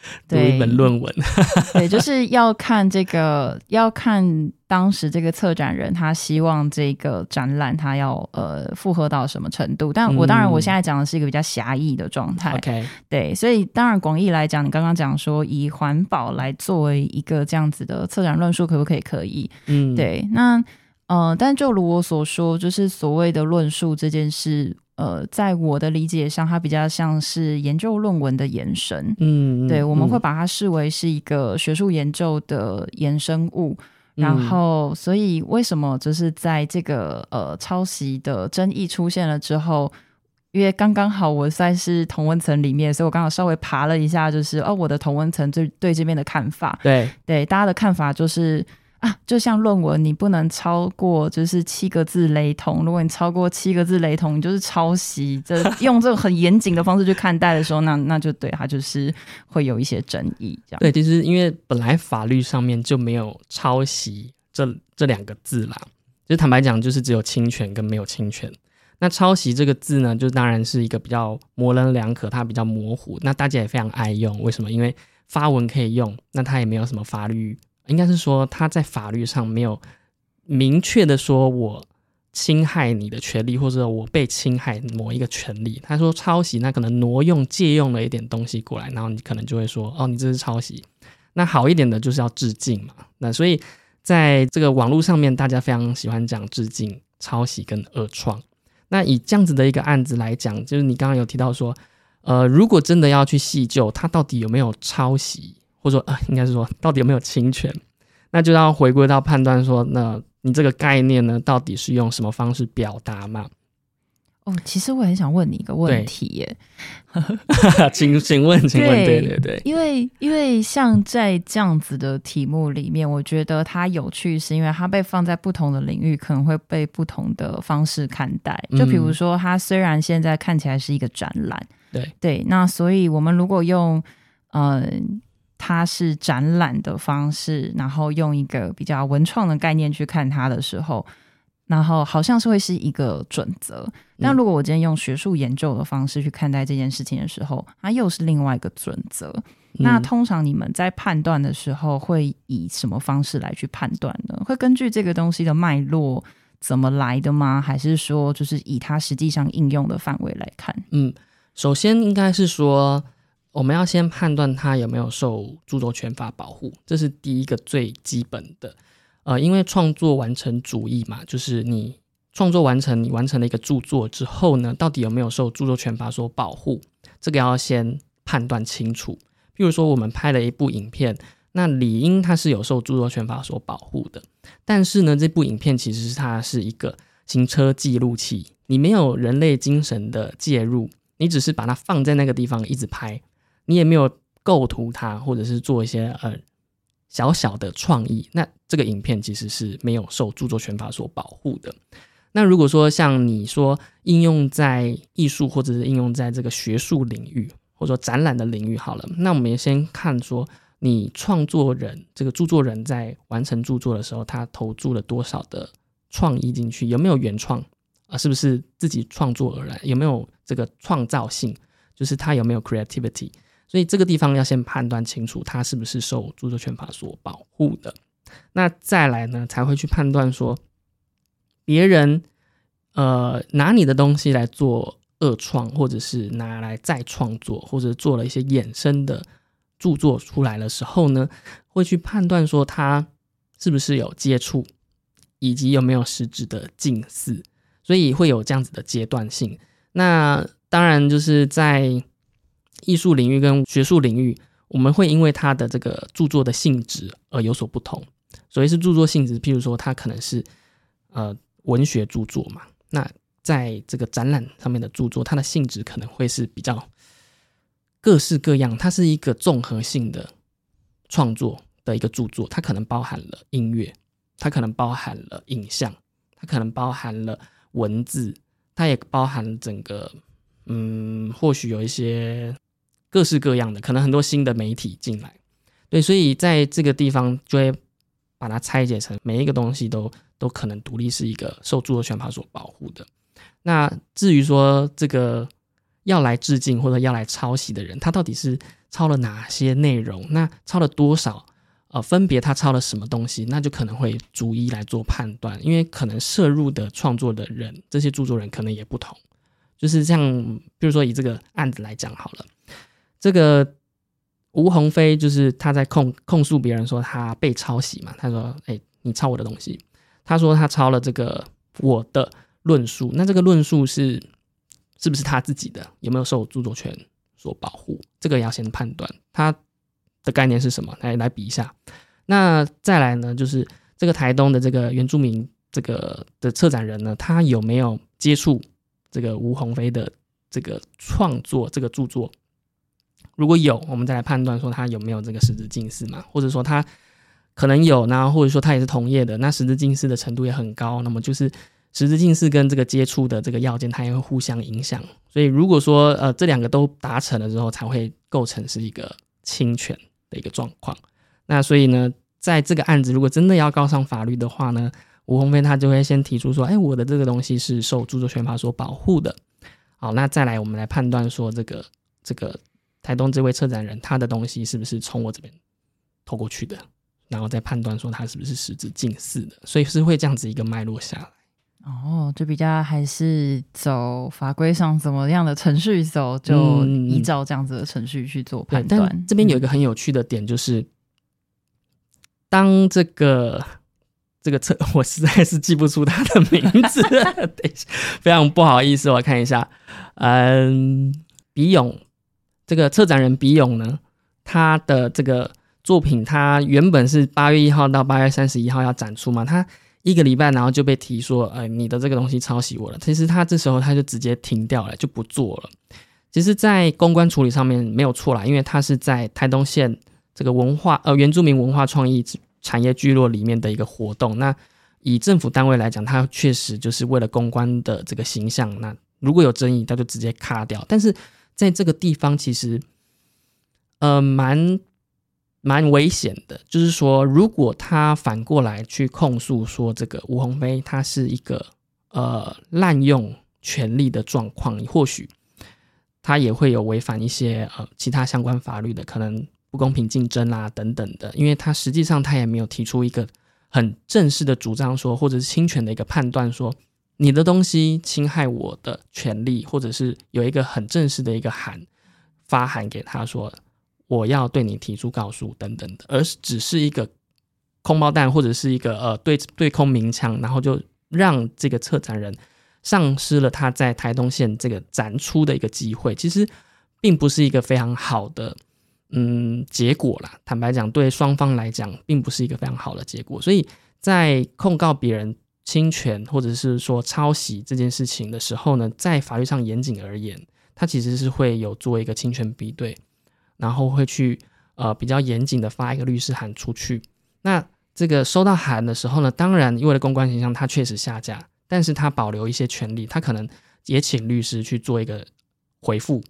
读一本论文，对，就是要看这个，要看当时这个策展人他希望这个展览他要呃复合到什么程度。但我当然我现在讲的是一个比较狭义的状态，OK，对，所以当然广义来讲，你刚刚讲说以环保来作为一个这样子的策展论述，可不可以？可以，嗯，对，那呃，但就如我所说，就是所谓的论述这件事。呃，在我的理解上，它比较像是研究论文的延伸。嗯，对，我们会把它视为是一个学术研究的延伸物。然后，所以为什么就是在这个呃抄袭的争议出现了之后，因为刚刚好我算是同温层里面，所以我刚好稍微爬了一下，就是哦，我的同温层对对这边的看法。对对，大家的看法就是。啊，就像论文，你不能超过就是七个字雷同。如果你超过七个字雷同，你就是抄袭。这 用这种很严谨的方式去看待的时候，那那就对它就是会有一些争议。这样对，其实因为本来法律上面就没有抄袭这这两个字啦，就坦白讲，就是只有侵权跟没有侵权。那抄袭这个字呢，就当然是一个比较模棱两可，它比较模糊。那大家也非常爱用，为什么？因为发文可以用，那它也没有什么法律。应该是说，他在法律上没有明确的说我侵害你的权利，或者我被侵害某一个权利。他说抄袭，那可能挪用、借用了一点东西过来，然后你可能就会说，哦，你这是抄袭。那好一点的就是要致敬嘛。那所以在这个网络上面，大家非常喜欢讲致敬、抄袭跟恶创。那以这样子的一个案子来讲，就是你刚刚有提到说，呃，如果真的要去细究，他到底有没有抄袭？或者说啊，应该是说到底有没有侵权，那就要回归到判断说，那你这个概念呢，到底是用什么方式表达嘛？哦，其实我很想问你一个问题耶，请请问，请问，对对对，因为因为像在这样子的题目里面，我觉得它有趣，是因为它被放在不同的领域，可能会被不同的方式看待。就比如说，它虽然现在看起来是一个展览，对对，那所以我们如果用嗯。它是展览的方式，然后用一个比较文创的概念去看它的时候，然后好像是会是一个准则。那如果我今天用学术研究的方式去看待这件事情的时候，它又是另外一个准则。那通常你们在判断的时候，会以什么方式来去判断呢？会根据这个东西的脉络怎么来的吗？还是说，就是以它实际上应用的范围来看？嗯，首先应该是说。我们要先判断它有没有受著作权法保护，这是第一个最基本的。呃，因为创作完成主义嘛，就是你创作完成，你完成了一个著作之后呢，到底有没有受著作权法所保护，这个要先判断清楚。譬如说，我们拍了一部影片，那理应它是有受著作权法所保护的。但是呢，这部影片其实是它是一个行车记录器，你没有人类精神的介入，你只是把它放在那个地方一直拍。你也没有构图它，或者是做一些呃小小的创意，那这个影片其实是没有受著作权法所保护的。那如果说像你说应用在艺术，或者是应用在这个学术领域，或者说展览的领域，好了，那我们也先看说你创作人这个著作人在完成著作的时候，他投注了多少的创意进去，有没有原创啊？是不是自己创作而来？有没有这个创造性？就是他有没有 creativity？所以这个地方要先判断清楚，它是不是受著作权法所保护的。那再来呢，才会去判断说，别人呃拿你的东西来做恶创，或者是拿来再创作，或者做了一些衍生的著作出来的时候呢，会去判断说他是不是有接触，以及有没有实质的近似。所以会有这样子的阶段性。那当然就是在。艺术领域跟学术领域，我们会因为它的这个著作的性质而有所不同。所谓是著作性质，譬如说它可能是呃文学著作嘛，那在这个展览上面的著作，它的性质可能会是比较各式各样，它是一个综合性的创作的一个著作，它可能包含了音乐，它可能包含了影像，它可能包含了文字，它也包含整个嗯，或许有一些。各式各样的，可能很多新的媒体进来，对，所以在这个地方就会把它拆解成每一个东西都都可能独立是一个受著作权法所保护的。那至于说这个要来致敬或者要来抄袭的人，他到底是抄了哪些内容？那抄了多少？呃，分别他抄了什么东西？那就可能会逐一来做判断，因为可能摄入的创作的人，这些著作人可能也不同。就是像比如说以这个案子来讲好了。这个吴鸿飞就是他在控控诉别人说他被抄袭嘛？他说：“哎，你抄我的东西。”他说他抄了这个我的论述，那这个论述是是不是他自己的？有没有受著作权所保护？这个要先判断他的概念是什么，来来比一下。那再来呢，就是这个台东的这个原住民这个的策展人呢，他有没有接触这个吴鸿飞的这个创作这个著作？如果有，我们再来判断说他有没有这个实质近似嘛，或者说他可能有，呢或者说他也是同业的，那十字近视的程度也很高，那么就是十字近视跟这个接触的这个要件，它也会互相影响。所以如果说呃这两个都达成了之后，才会构成是一个侵权的一个状况。那所以呢，在这个案子如果真的要告上法律的话呢，吴鸿飞他就会先提出说，哎，我的这个东西是受著作权法所保护的。好，那再来我们来判断说这个这个台东这位策展人他的东西是不是从我这边偷过去的，然后再判断说他是不是实质近似的，所以是会这样子一个脉络下来。哦，就比较还是走法规上怎么样的程序走，就依照这样子的程序去做判断。这边有一个很有趣的点，就是当这个。这个车 我实在是记不出他的名字，非常不好意思。我看一下，嗯，比勇这个策展人比勇呢，他的这个作品，他原本是八月一号到八月三十一号要展出嘛，他一个礼拜然后就被提说，呃，你的这个东西抄袭我了。其实他这时候他就直接停掉了，就不做了。其实，在公关处理上面没有错啦，因为他是在台东县这个文化呃原住民文化创意。产业聚落里面的一个活动，那以政府单位来讲，它确实就是为了公关的这个形象。那如果有争议，它就直接卡掉。但是在这个地方，其实呃蛮蛮危险的，就是说，如果他反过来去控诉说这个吴鸿飞他是一个呃滥用权力的状况，或许他也会有违反一些呃其他相关法律的可能。不公平竞争啦，等等的，因为他实际上他也没有提出一个很正式的主张说，或者是侵权的一个判断说，你的东西侵害我的权利，或者是有一个很正式的一个函发函给他说，我要对你提出告诉等等的，而是只是一个空包弹或者是一个呃对对空鸣枪，然后就让这个策展人丧失了他在台东县这个展出的一个机会，其实并不是一个非常好的。嗯，结果啦，坦白讲，对双方来讲，并不是一个非常好的结果。所以在控告别人侵权或者是说抄袭这件事情的时候呢，在法律上严谨而言，它其实是会有做一个侵权比对，然后会去呃比较严谨的发一个律师函出去。那这个收到函的时候呢，当然因为了公关形象，他确实下架，但是他保留一些权利，他可能也请律师去做一个回复。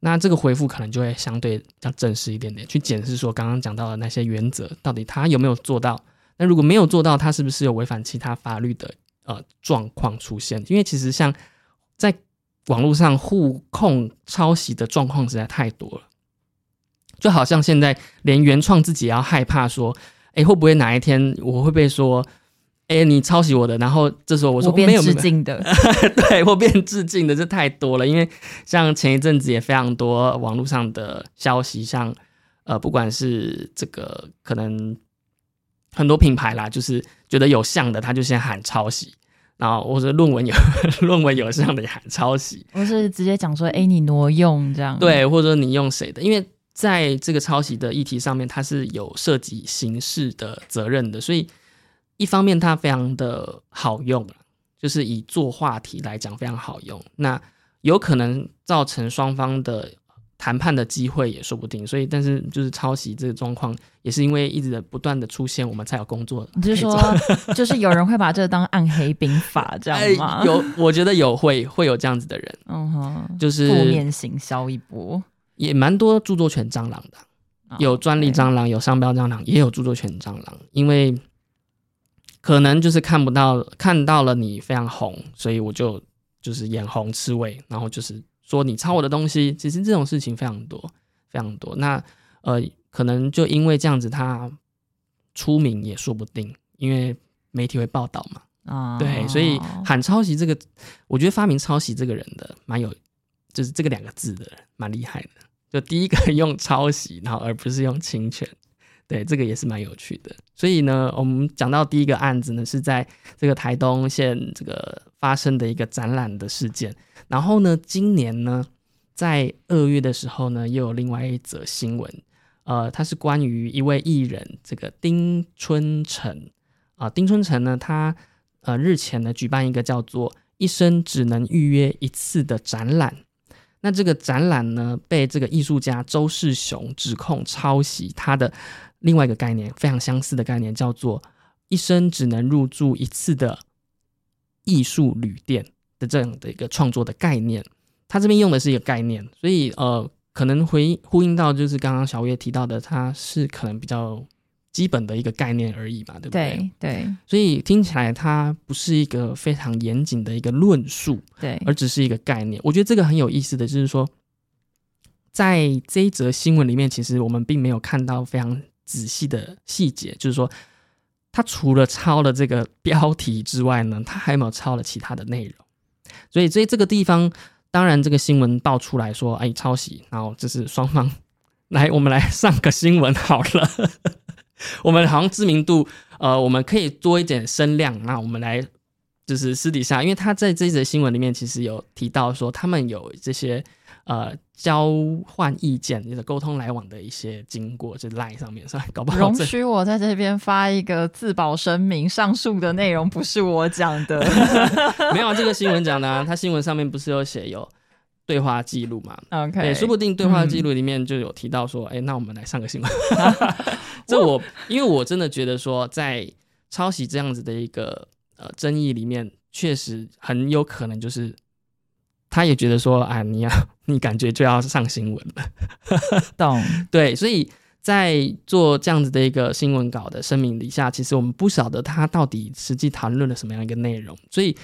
那这个回复可能就会相对比较正式一点点，去检视说刚刚讲到的那些原则到底他有没有做到。那如果没有做到，他是不是有违反其他法律的呃状况出现？因为其实像在网络上互控抄袭的状况实在太多了，就好像现在连原创自己也要害怕说，哎，会不会哪一天我会被说？哎，你抄袭我的，然后这时候我说没有致敬的，对我变致敬的，这太多了。因为像前一阵子也非常多网络上的消息，像呃，不管是这个可能很多品牌啦，就是觉得有像的，他就先喊抄袭，然后或者论文有 论文有像的也喊抄袭，我是直接讲说，哎，你挪用这样，对，或者说你用谁的，因为在这个抄袭的议题上面，它是有涉及刑事的责任的，所以。一方面它非常的好用，就是以做话题来讲非常好用，那有可能造成双方的谈判的机会也说不定。所以，但是就是抄袭这个状况，也是因为一直的不断的出现，我们才有工作。就是说，就是有人会把这个当暗黑兵法这样吗？有，我觉得有会会有这样子的人，嗯哼，就是负面行销一波，也蛮多著作权蟑螂的，有专利蟑螂，有商标蟑螂，也有著作权蟑螂，因为。可能就是看不到，看到了你非常红，所以我就就是眼红吃味，然后就是说你抄我的东西。其实这种事情非常多，非常多。那呃，可能就因为这样子，他出名也说不定，因为媒体会报道嘛。啊，对，所以喊抄袭这个，我觉得发明抄袭这个人的蛮有，就是这个两个字的蛮厉害的。就第一个 用抄袭，然后而不是用侵权。对，这个也是蛮有趣的。所以呢，我们讲到第一个案子呢，是在这个台东县这个发生的一个展览的事件。然后呢，今年呢，在二月的时候呢，又有另外一则新闻，呃，它是关于一位艺人，这个丁春成啊，丁春成呢，他呃日前呢举办一个叫做“一生只能预约一次”的展览。那这个展览呢，被这个艺术家周世雄指控抄袭他的另外一个概念，非常相似的概念，叫做“一生只能入住一次的艺术旅店”的这样的一个创作的概念。他这边用的是一个概念，所以呃，可能回呼应到就是刚刚小月提到的，它是可能比较。基本的一个概念而已嘛，对不对？对，所以听起来它不是一个非常严谨的一个论述，对，而只是一个概念。我觉得这个很有意思的就是说，在这一则新闻里面，其实我们并没有看到非常仔细的细节，就是说，他除了抄了这个 标题之外呢，他还有没有抄了其他的内容？所以，所以这个地方，当然这个新闻爆出来说，哎，抄袭，然后就是双方来，我们来上个新闻好了。我们好像知名度，呃，我们可以多一点声量。那我们来，就是私底下，因为他在这则新闻里面其实有提到说，他们有这些呃交换意见、你的沟通来往的一些经过，就 line 上面算，搞不好容许我在这边发一个自保声明：上述的内容不是我讲的，没有这个新闻讲的啊。他新闻上面不是有写有。对话记录嘛，OK，对，说不定对话记录里面就有提到说，哎，那我们来上个新闻。这我因为我真的觉得说，在抄袭这样子的一个呃争议里面，确实很有可能就是他也觉得说，啊，你要你感觉就要上新闻了，懂？对，所以在做这样子的一个新闻稿的声明底下，其实我们不晓得他到底实际谈论了什么样一个内容。所以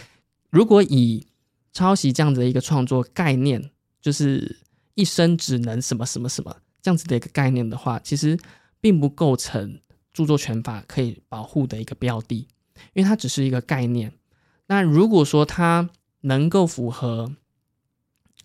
如果以抄袭这样子的一个创作概念，就是一生只能什么什么什么这样子的一个概念的话，其实并不构成著作权法可以保护的一个标的，因为它只是一个概念。那如果说它能够符合，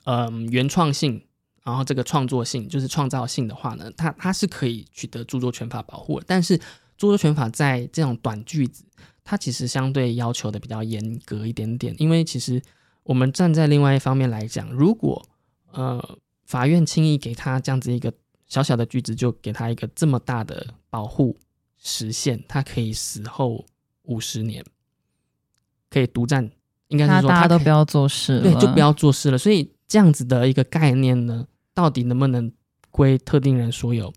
嗯，原创性，然后这个创作性，就是创造性的话呢，它它是可以取得著作权法保护的。但是著作权法在这种短句子，它其实相对要求的比较严格一点点，因为其实。我们站在另外一方面来讲，如果呃法院轻易给他这样子一个小小的句子，就给他一个这么大的保护实现，他可以死后五十年可以独占，应该是说大家都不要做事，对，就不要做事了。所以这样子的一个概念呢，到底能不能归特定人所有，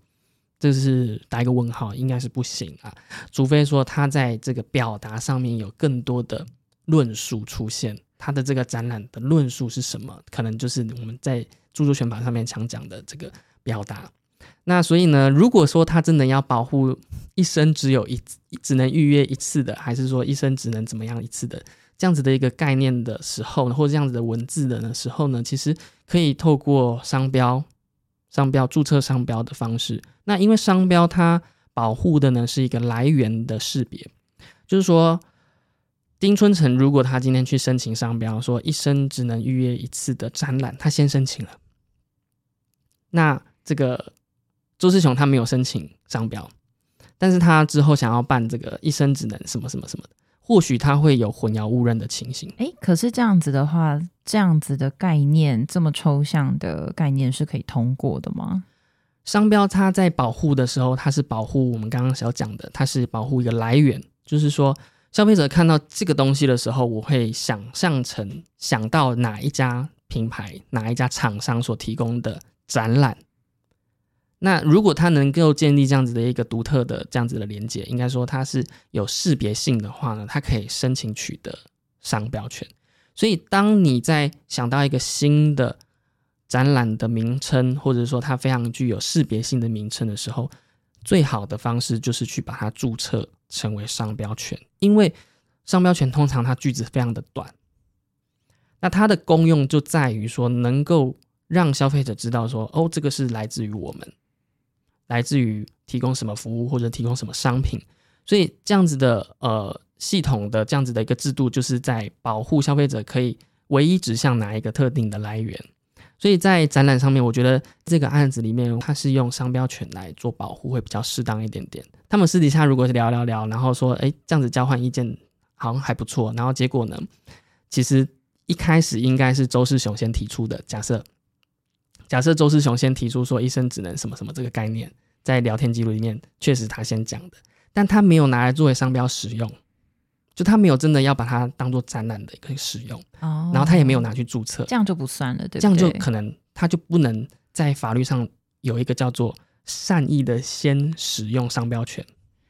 这是打一个问号，应该是不行啊，除非说他在这个表达上面有更多的论述出现。他的这个展览的论述是什么？可能就是我们在著作权法上面常讲的这个表达。那所以呢，如果说他真的要保护一生只有一只能预约一次的，还是说一生只能怎么样一次的这样子的一个概念的时候，或者这样子的文字的时候呢，其实可以透过商标、商标注册商标的方式。那因为商标它保护的呢是一个来源的识别，就是说。丁春成如果他今天去申请商标，说一生只能预约一次的展览，他先申请了。那这个周世雄他没有申请商标，但是他之后想要办这个一生只能什么什么什么的，或许它会有混淆误认的情形。哎，可是这样子的话，这样子的概念这么抽象的概念是可以通过的吗？商标它在保护的时候，它是保护我们刚刚所讲的，它是保护一个来源，就是说。消费者看到这个东西的时候，我会想象成想到哪一家品牌、哪一家厂商所提供的展览。那如果它能够建立这样子的一个独特的这样子的连接，应该说它是有识别性的话呢，它可以申请取得商标权。所以，当你在想到一个新的展览的名称，或者说它非常具有识别性的名称的时候，最好的方式就是去把它注册。成为商标权，因为商标权通常它句子非常的短，那它的功用就在于说能够让消费者知道说，哦，这个是来自于我们，来自于提供什么服务或者提供什么商品，所以这样子的呃系统的这样子的一个制度，就是在保护消费者可以唯一指向哪一个特定的来源。所以在展览上面，我觉得这个案子里面，它是用商标权来做保护，会比较适当一点点。他们私底下如果是聊聊聊，然后说，哎，这样子交换意见好像还不错。然后结果呢，其实一开始应该是周世雄先提出的假设。假设周世雄先提出说，医生只能什么什么这个概念，在聊天记录里面确实他先讲的，但他没有拿来作为商标使用。就他没有真的要把它当做展览的一个使用，哦，然后他也没有拿去注册，这样就不算了，对，这样就可能他就不能在法律上有一个叫做善意的先使用商标权。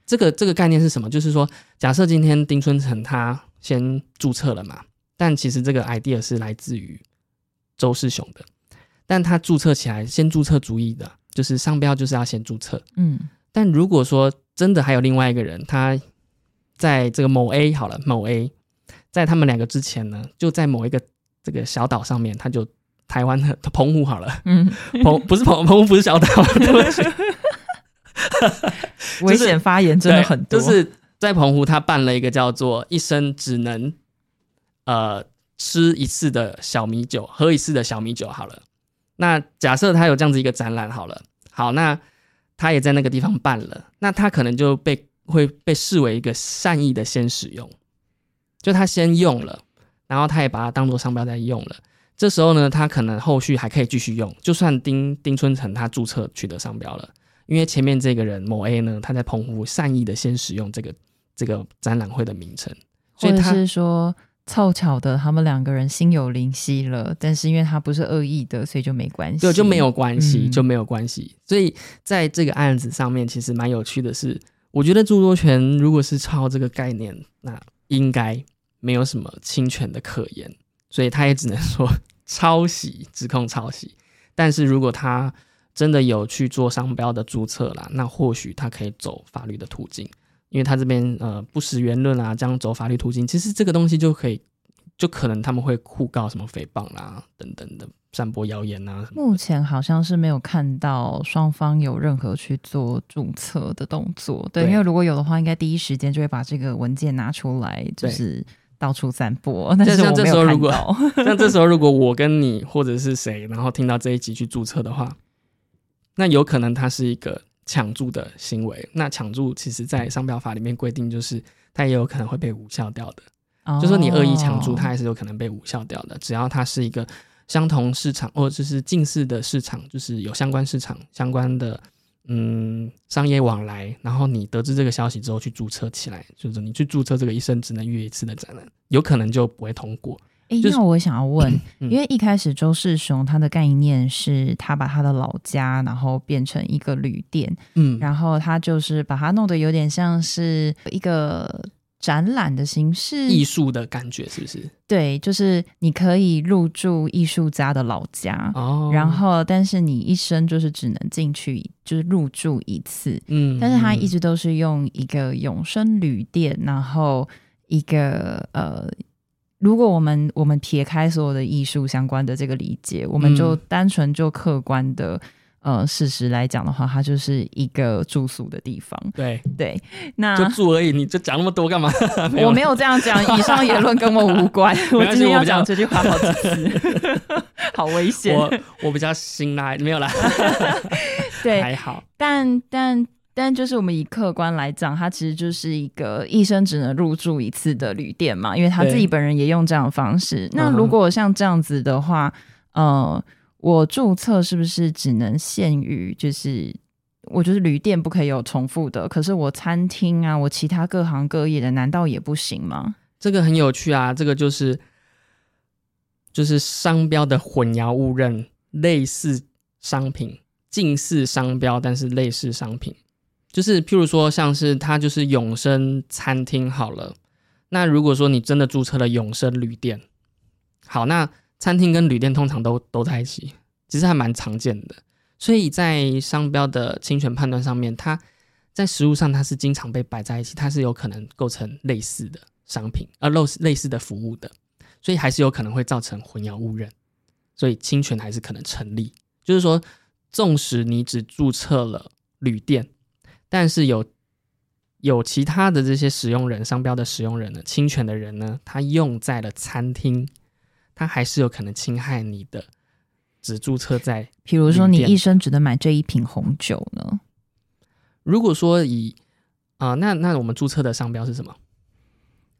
这个这个概念是什么？就是说，假设今天丁春成他先注册了嘛，但其实这个 idea 是来自于周世雄的，但他注册起来先注册主意的，就是商标就是要先注册。嗯但如果说真的还有另外一个人，他在这个某 A 好了，某 A 在他们两个之前呢，就在某一个这个小岛上面，他就台湾的澎湖好了，嗯，澎不是澎澎湖不是小岛，对不起，危险发言真的很多，对就是在澎湖他办了一个叫做一生只能呃吃一次的小米酒，喝一次的小米酒好了。那假设他有这样子一个展览好了，好，那他也在那个地方办了，那他可能就被会被视为一个善意的先使用，就他先用了，然后他也把它当做商标在用了。这时候呢，他可能后续还可以继续用，就算丁丁春成他注册取得商标了，因为前面这个人某 A 呢，他在澎湖善意的先使用这个这个展览会的名称，所以他是说凑巧的他们两个人心有灵犀了，但是因为他不是恶意的，所以就没关系，对就没有关系，嗯就没有关系。所以在这个案子上面，其实蛮有趣的是，我觉得著作权如果是抄这个概念，那应该没有什么侵权的可言，所以他也只能说抄袭，指控抄袭。但是如果他真的有去做商标的注册啦，那或许他可以走法律的途径，因为他这边呃不实言论啊，这样走法律途径，其实这个东西就可以，就可能他们会互告什么诽谤啦等等的，散播谣言啊。目前好像是没有看到双方有任何去做注册的动作，对，对因为如果有的话，应该第一时间就会把这个文件拿出来，就是到处散播。但是像这时候如果，像这 时候，如果我跟你或者是谁，然后听到这一集去注册的话，那有可能他是一个抢注的行为。那抢注其实，在商标法里面规定，就是它也有可能会被无效掉的。就说你恶意抢注，它哦还是有可能被无效掉的。只要它是一个相同市场或者是近似的市场，就是有相关市场相关的嗯商业往来，然后你得知这个消息之后去注册起来，就是你去注册这个一生只能约一次的展览，有可能就不会通过。诶，就是那我想要问，嗯。因为一开始周世雄他的概念是他把他的老家，然后变成一个旅店，嗯，然后他就是把它弄得有点像是一个展览的形式，艺术的感觉是不是？对，就是你可以入住艺术家的老家，哦，然后但是你一生就是只能进去，就是入住一次，嗯，但是他一直直都是用一个永生旅店，然后一个呃，如果我们我们撇开所有的艺术相关的这个理解，我们就嗯单纯就客观的呃事实来讲的话，它就是一个住宿的地方。对，对，那就住而已，你就讲那么多干嘛？我没有这样讲，以上言论跟我无关。我今天要讲这句话好几次，好危险。我我比较辛辣，没有啦，对，还好，但但但就是我们以客观来讲，它其实就是一个一生只能入住一次的旅店嘛，因为他自己本人也用这样的方式。那如果像这样子的话，呃，我注册是不是只能限于就是？我就是旅店不可以有重复的，可是我餐厅啊，我其他各行各业的，难道也不行吗？这个很有趣啊，这个就是就是商标的混淆误认，类似商品，近似商标，但是类似商品，就是譬如说像是它就是永生餐厅好了，那如果说你真的注册了永生旅店，好，那餐厅跟旅店通常都都在一起，其实还蛮常见的，所以在商标的侵权判断上面，它在实物上它是经常被摆在一起，它是有可能构成类似的商品，呃，类似类似的服务的，所以还是有可能会造成混淆误认，所以侵权还是可能成立。就是说，纵使你只注册了旅店，但是有有其他的这些使用人、商标的使用人呢，侵权的人呢，他用在了餐厅，他还是有可能侵害你的只注册在比如说，你一生只能买这一瓶红酒呢？如果说以啊、那那我们注册的商标是什么？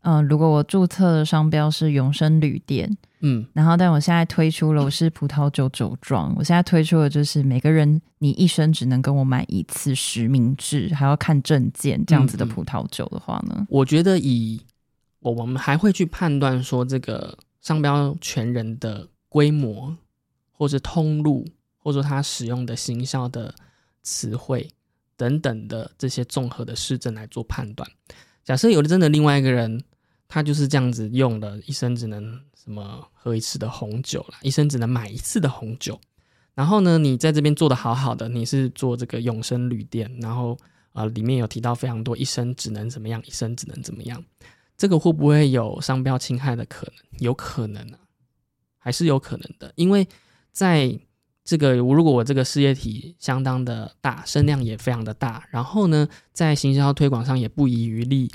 嗯、如果我注册的商标是永生旅店，嗯，然后，但我现在推出了我是葡萄酒酒庄，我现在推出的就是每个人你一生只能跟我买一次实名制，还要看证件这样子的葡萄酒的话呢？我觉得以我我们还会去判断说这个商标权人的规模，或或是通路，或者说他使用的行销的词汇等等的这些综合的市政来做判断。假设有的真的另外一个人，他就是这样子用了一生只能什么喝一次的红酒啦，一生只能买一次的红酒。然后呢，你在这边做的好好的，你是做这个永生旅店，然后呃里面有提到非常多一生只能怎么样，一生只能怎么样，这个会不会有商标侵害的可能？有可能啊，还是有可能的，因为在这个如果我这个事业体相当的大，声量也非常的大，然后呢，在行销推广上也不遗余力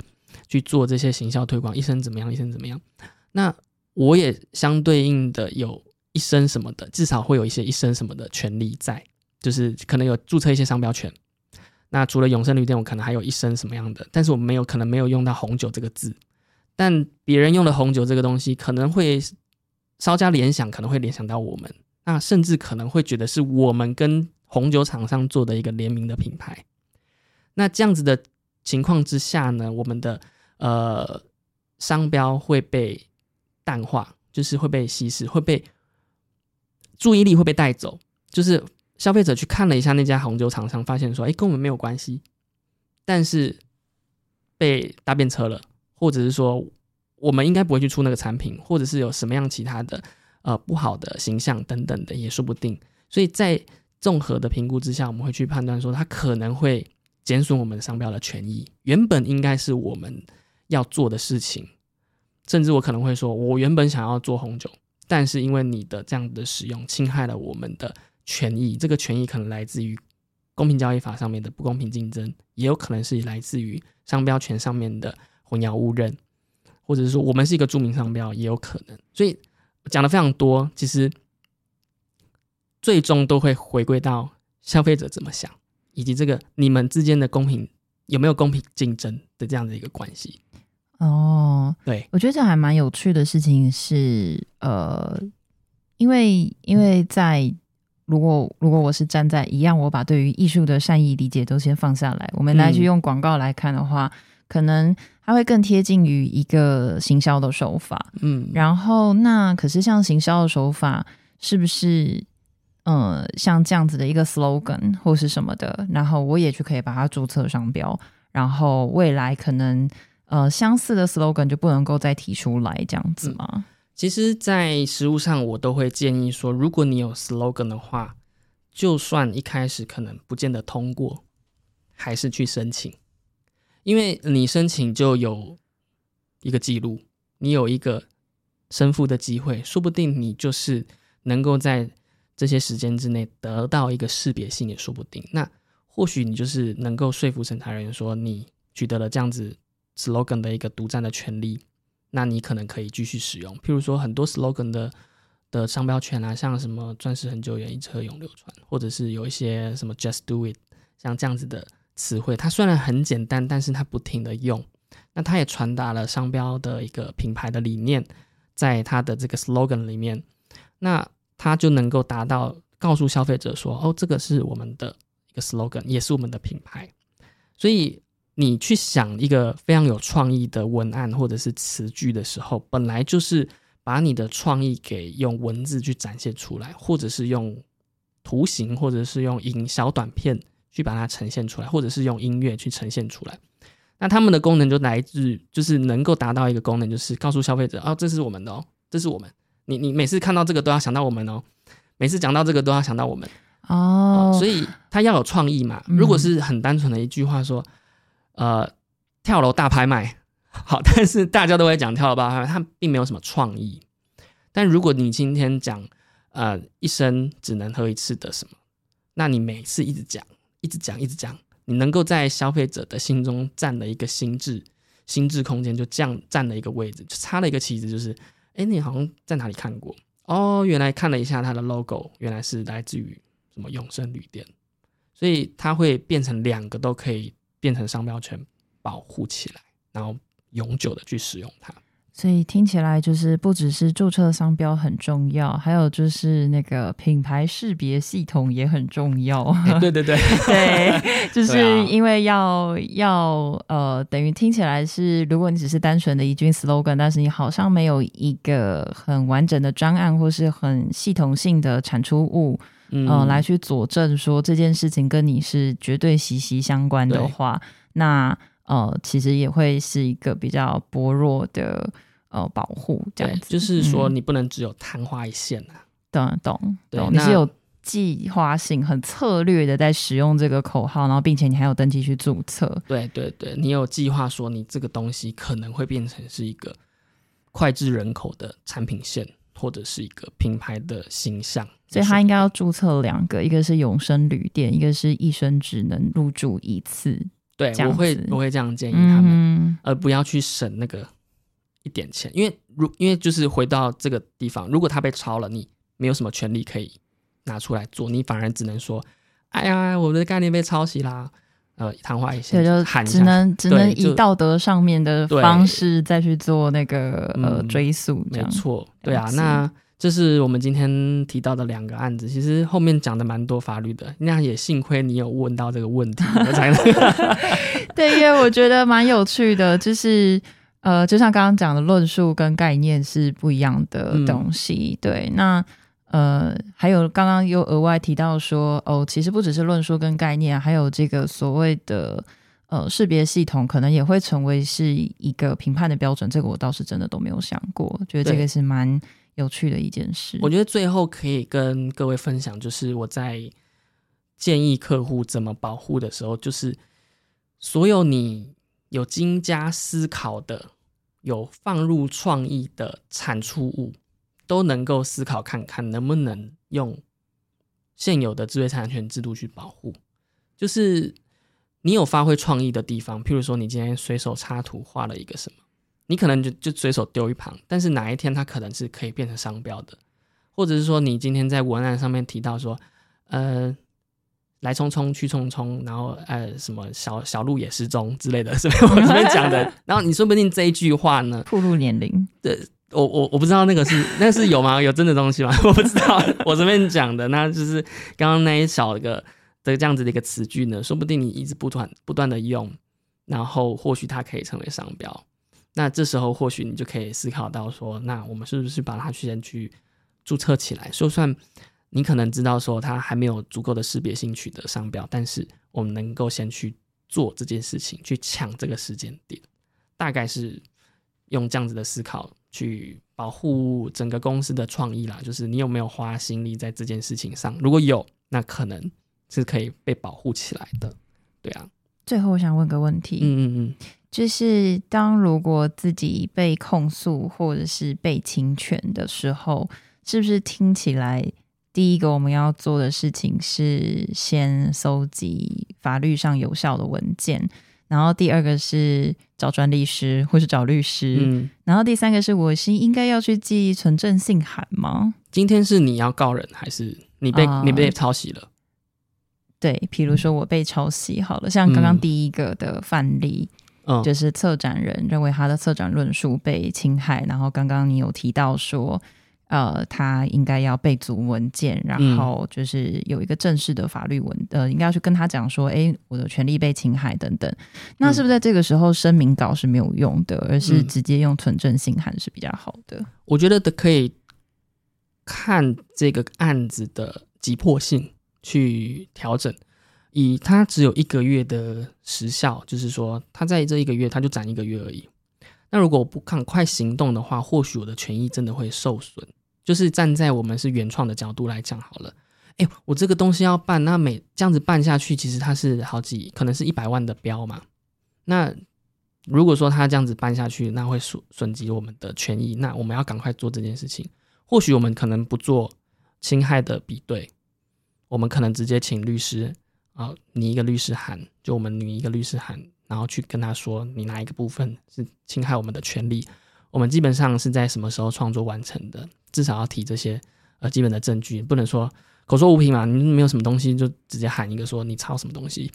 去做这些行销推广，一生怎么样，一生怎么样，那我也相对应的有。一生什么的，至少会有一些一生什么的权利在，就是可能有注册一些商标权。那除了永生旅店，我可能还有一生什么样的，但是我没有可能没有用到红酒这个字，但别人用了红酒这个东西，可能会稍加联想，可能会联想到我们，那甚至可能会觉得是我们跟红酒厂商做的一个联名的品牌。那这样子的情况之下呢，我们的呃商标会被淡化，就是会被稀释，会被。注意力会被带走，就是消费者去看了一下那家红酒厂商，发现说，哎，跟我们没有关系，但是被搭便车了，或者是说，我们应该不会去出那个产品，或者是有什么样其他的呃不好的形象等等的，也说不定。所以在综合的评估之下，我们会去判断说，它可能会减损我们商标的权益。原本应该是我们要做的事情，甚至我可能会说，我原本想要做红酒。但是因为你的这样的使用侵害了我们的权益，这个权益可能来自于公平交易法上面的不公平竞争，也有可能是来自于商标权上面的混淆误认，或者是说我们是一个著名商标，也有可能。所以讲的非常多，其实最终都会回归到消费者怎么想，以及这个你们之间的公平有没有公平竞争的这样的一个关系。哦，对，我觉得这还蛮有趣的事情是，呃，因为因为在如果如果我是站在一样，我把对于艺术的善意理解都先放下来，我们来去用广告来看的话，可能它会更贴近于一个行销的手法，嗯，然后那可是像行销的手法，是不是，呃，像这样子的一个 slogan 或是什么的，然后我也去可以把它注册商标，然后未来可能。呃，相似的 slogan 就不能够再提出来这样子吗？其实，在实物上，我都会建议说，如果你有 slogan 的话，就算一开始可能不见得通过，还是去申请，因为你申请就有一个记录，你有一个申复的机会，说不定你就是能够在这些时间之内得到一个识别性，也说不定。那或许你就是能够说服审查人员说，你取得了这样子。slogan 的一个独占的权利，那你可能可以继续使用。譬如说，很多 slogan 的的商标权啊，像什么“钻石很久远，一车永流传”，或者是有一些什么 “just do it”，像这样子的词汇，它虽然很简单，但是它不停的用，那它也传达了商标的一个品牌的理念，在它的这个 slogan 里面，那它就能够达到告诉消费者说：“哦，这个是我们的一个 slogan，也是我们的品牌。”所以。你去想一个非常有创意的文案或者是词句的时候，本来就是把你的创意给用文字去展现出来，或者是用图形，或者是用影小短片去把它呈现出来，或者是用音乐去呈现出来。那他们的功能就来自，就是能够达到一个功能，就是告诉消费者，哦，这是我们的哦，这是我们。你你每次看到这个都要想到我们哦，每次讲到这个都要想到我们哦。所以他要有创意嘛。如果是很单纯的一句话说。呃，跳楼大拍卖，好，但是大家都会讲跳楼大拍卖，它并没有什么创意。但如果你今天讲，呃，一生只能喝一次的什么，那你每次一直讲，一直讲，一直讲，你能够在消费者的心中占了一个心智，心智空间就这样占了一个位置，就插了一个旗子，就是，哎，你好像在哪里看过？哦，原来看了一下它的 logo，原来是来自于什么永生旅店，所以它会变成两个都可以。变成商标权保护起来，然后永久的去使用它。所以听起来就是不只是注册商标很重要，还有就是那个品牌识别系统也很重要。对对对对，就是因为要要呃，等于听起来是，如果你只是单纯的一句 slogan，但是你好像没有一个很完整的专案或是很系统性的产出物，呃，来去佐证说这件事情跟你是绝对息息相关的话，那呃，其实也会是一个比较薄弱的。呃，保护这样子，就是说你不能只有昙花一现啊。懂懂懂，你是有计划性、很策略的在使用这个口号，然后并且你还有登记去注册。对对对，你有计划说你这个东西可能会变成是一个脍炙人口的产品线，或者是一个品牌的形象。所以他应该要注册两个，一个是永生旅店，一个是一生只能入住一次。对，我会我会这样建议他们，而不要去省那个。一点钱，因为如因为就是回到这个地方，如果他被抄了，你没有什么权利可以拿出来做，你反而只能说：“哎呀，我的概念被抄袭啦。”呃，昙花一现，就只能只能以道德上面的方式再去做那个呃追溯。没错，对啊，那这是我们今天提到的两个案子，其实后面讲的蛮多法律的，那也幸亏你有问到这个问题，我才能 对，因为我觉得蛮有趣的，就是。呃，就像刚刚讲的，论述跟概念是不一样的东西。对，那呃，还有刚刚又额外提到说，哦，其实不只是论述跟概念，还有这个所谓的呃识别系统，可能也会成为是一个评判的标准。这个我倒是真的都没有想过，觉得这个是蛮有趣的一件事。我觉得最后可以跟各位分享，就是我在建议客户怎么保护的时候，就是所有你。有精加思考的，有放入创意的产出物，都能够思考看看能不能用现有的知识产权制度去保护。就是你有发挥创意的地方，譬如说你今天随手插图画了一个什么，你可能就就随手丢一旁，但是哪一天它可能是可以变成商标的，或者是说你今天在文案上面提到说，呃。来匆匆去匆匆，然后呃，什么小小鹿也失踪之类的，是我这边讲的。然后你说不定这一句话呢，暴露年龄。对，我我我不知道那个是那是有吗？有真的东西吗？我不知道。我这边讲的，那就是刚刚那一小个的这样子的一个词句呢，说不定你一直不断不断的用，然后或许它可以成为商标。那这时候或许你就可以思考到说，那我们是不是把它先去注册起来，就算。你可能知道说它还没有足够的识别性取得商标，但是我们能够先去做这件事情，去抢这个时间点，大概是用这样子的思考去保护整个公司的创意啦。就是你有没有花心力在这件事情上？如果有，那可能是可以被保护起来的。对啊。最后我想问个问题，嗯嗯嗯，就是当如果自己被控诉或者是被侵权的时候，是不是听起来？第一个我们要做的事情是先搜集法律上有效的文件，然后第二个是找专利师或是找律师，嗯，然后第三个是我是应该要去寄存证信函吗？今天是你要告人还是你被你被抄袭了？对，比如说我被抄袭好了，像刚刚第一个的范例，嗯，就是策展人认为他的策展论述被侵害，然后刚刚你有提到说。呃，他应该要备足文件，然后就是有一个正式的法律文，呃，应该要去跟他讲说，哎，我的权利被侵害等等。那是不是在这个时候声明稿是没有用的，而是直接用存证信函是比较好的？我觉得的可以看这个案子的急迫性去调整。以他只有一个月的时效，就是说他在这一个月他就攒一个月而已。那如果我不赶快行动的话，或许我的权益真的会受损。就是站在我们是原创的角度来讲好了，哎，我这个东西要办，那每这样子办下去，其实它是好几，可能是一百万的标嘛。那如果说他这样子办下去，那会损损及我们的权益，那我们要赶快做这件事情。或许我们可能不做侵害的比对，我们可能直接请律师啊，拟一个律师函，就我们拟一个律师函，然后去跟他说，你哪一个部分是侵害我们的权利。我们基本上是在什么时候创作完成的？至少要提这些呃基本的证据，不能说口说无凭嘛。你没有什么东西就直接喊一个说你抄什么东西，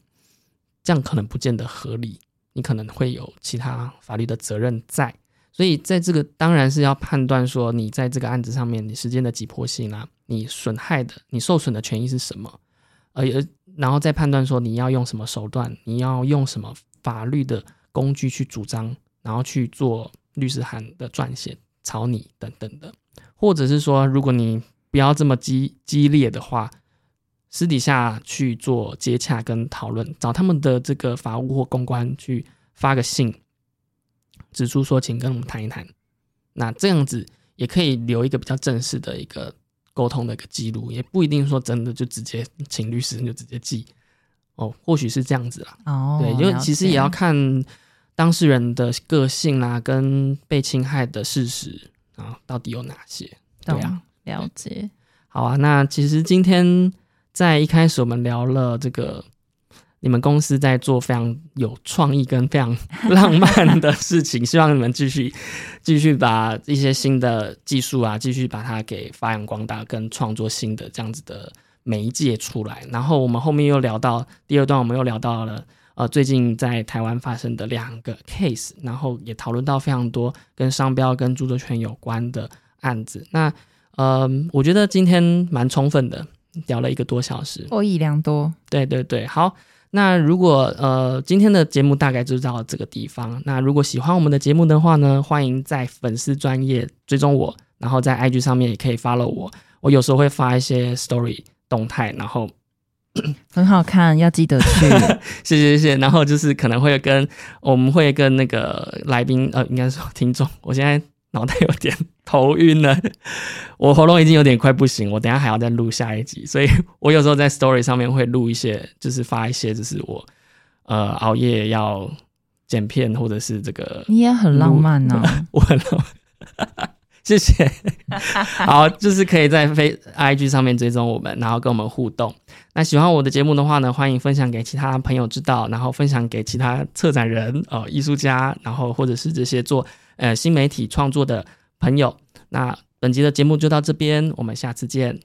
这样可能不见得合理。你可能会有其他法律的责任在，所以在这个当然是要判断说，你在这个案子上面，你时间的急迫性啊，你损害的、你受损的权益是什么，呃，然后再判断说你要用什么手段，你要用什么法律的工具去主张，然后去做律师函的撰写、草拟等等的，或者是说，如果你不要这么激激烈的话，私底下去做接洽跟讨论，找他们的这个法务或公关去发个信。指出说，请跟我们谈一谈，那这样子也可以留一个比较正式的一个沟通的一个记录，也不一定说真的就直接请律师就直接寄哦，或许是这样子啦。哦，对，因为其实也要看当事人的个性啦，跟被侵害的事实啊，到底有哪些？对啊，了解。好啊，那其实今天在一开始我们聊了这个。你们公司在做非常有创意跟非常浪漫的事情，希望你们继续继续把一些新的技术啊，继续把它给发扬光大，跟创作新的这样子的媒介出来。然后我们后面又聊到第二段，我们又聊到了呃最近在台湾发生的两个 case，然后也讨论到非常多跟商标跟著作权有关的案子。那呃，我觉得今天蛮充分的，聊了一个多小时，获益良多。对对对，好。那如果呃今天的节目大概就到这个地方。那如果喜欢我们的节目的话呢，欢迎在粉丝专业追踪我，然后在 IG 上面也可以 follow 我。我有时候会发一些 story 动态，然后 很好看，要记得去。谢谢谢谢。然后就是可能会跟我们会跟那个来宾呃，应该说听众，我现在。脑袋有点头晕了，我喉咙已经有点快不行，我等下还要再录下一集，所以我有时候在 story 上面会录一些，就是发一些，就是我呃熬夜要剪片或者是这个。你也很浪漫呢，我很浪漫，谢谢。好就是可以在非 ig 上面追踪我们然后跟我们互动。那喜欢我的节目的话呢欢迎分享给其他朋友知道然后分享给其他策展人哦艺术家然后或者是这些做呃新媒体创作的朋友。那本集的节目就到这边我们下次见。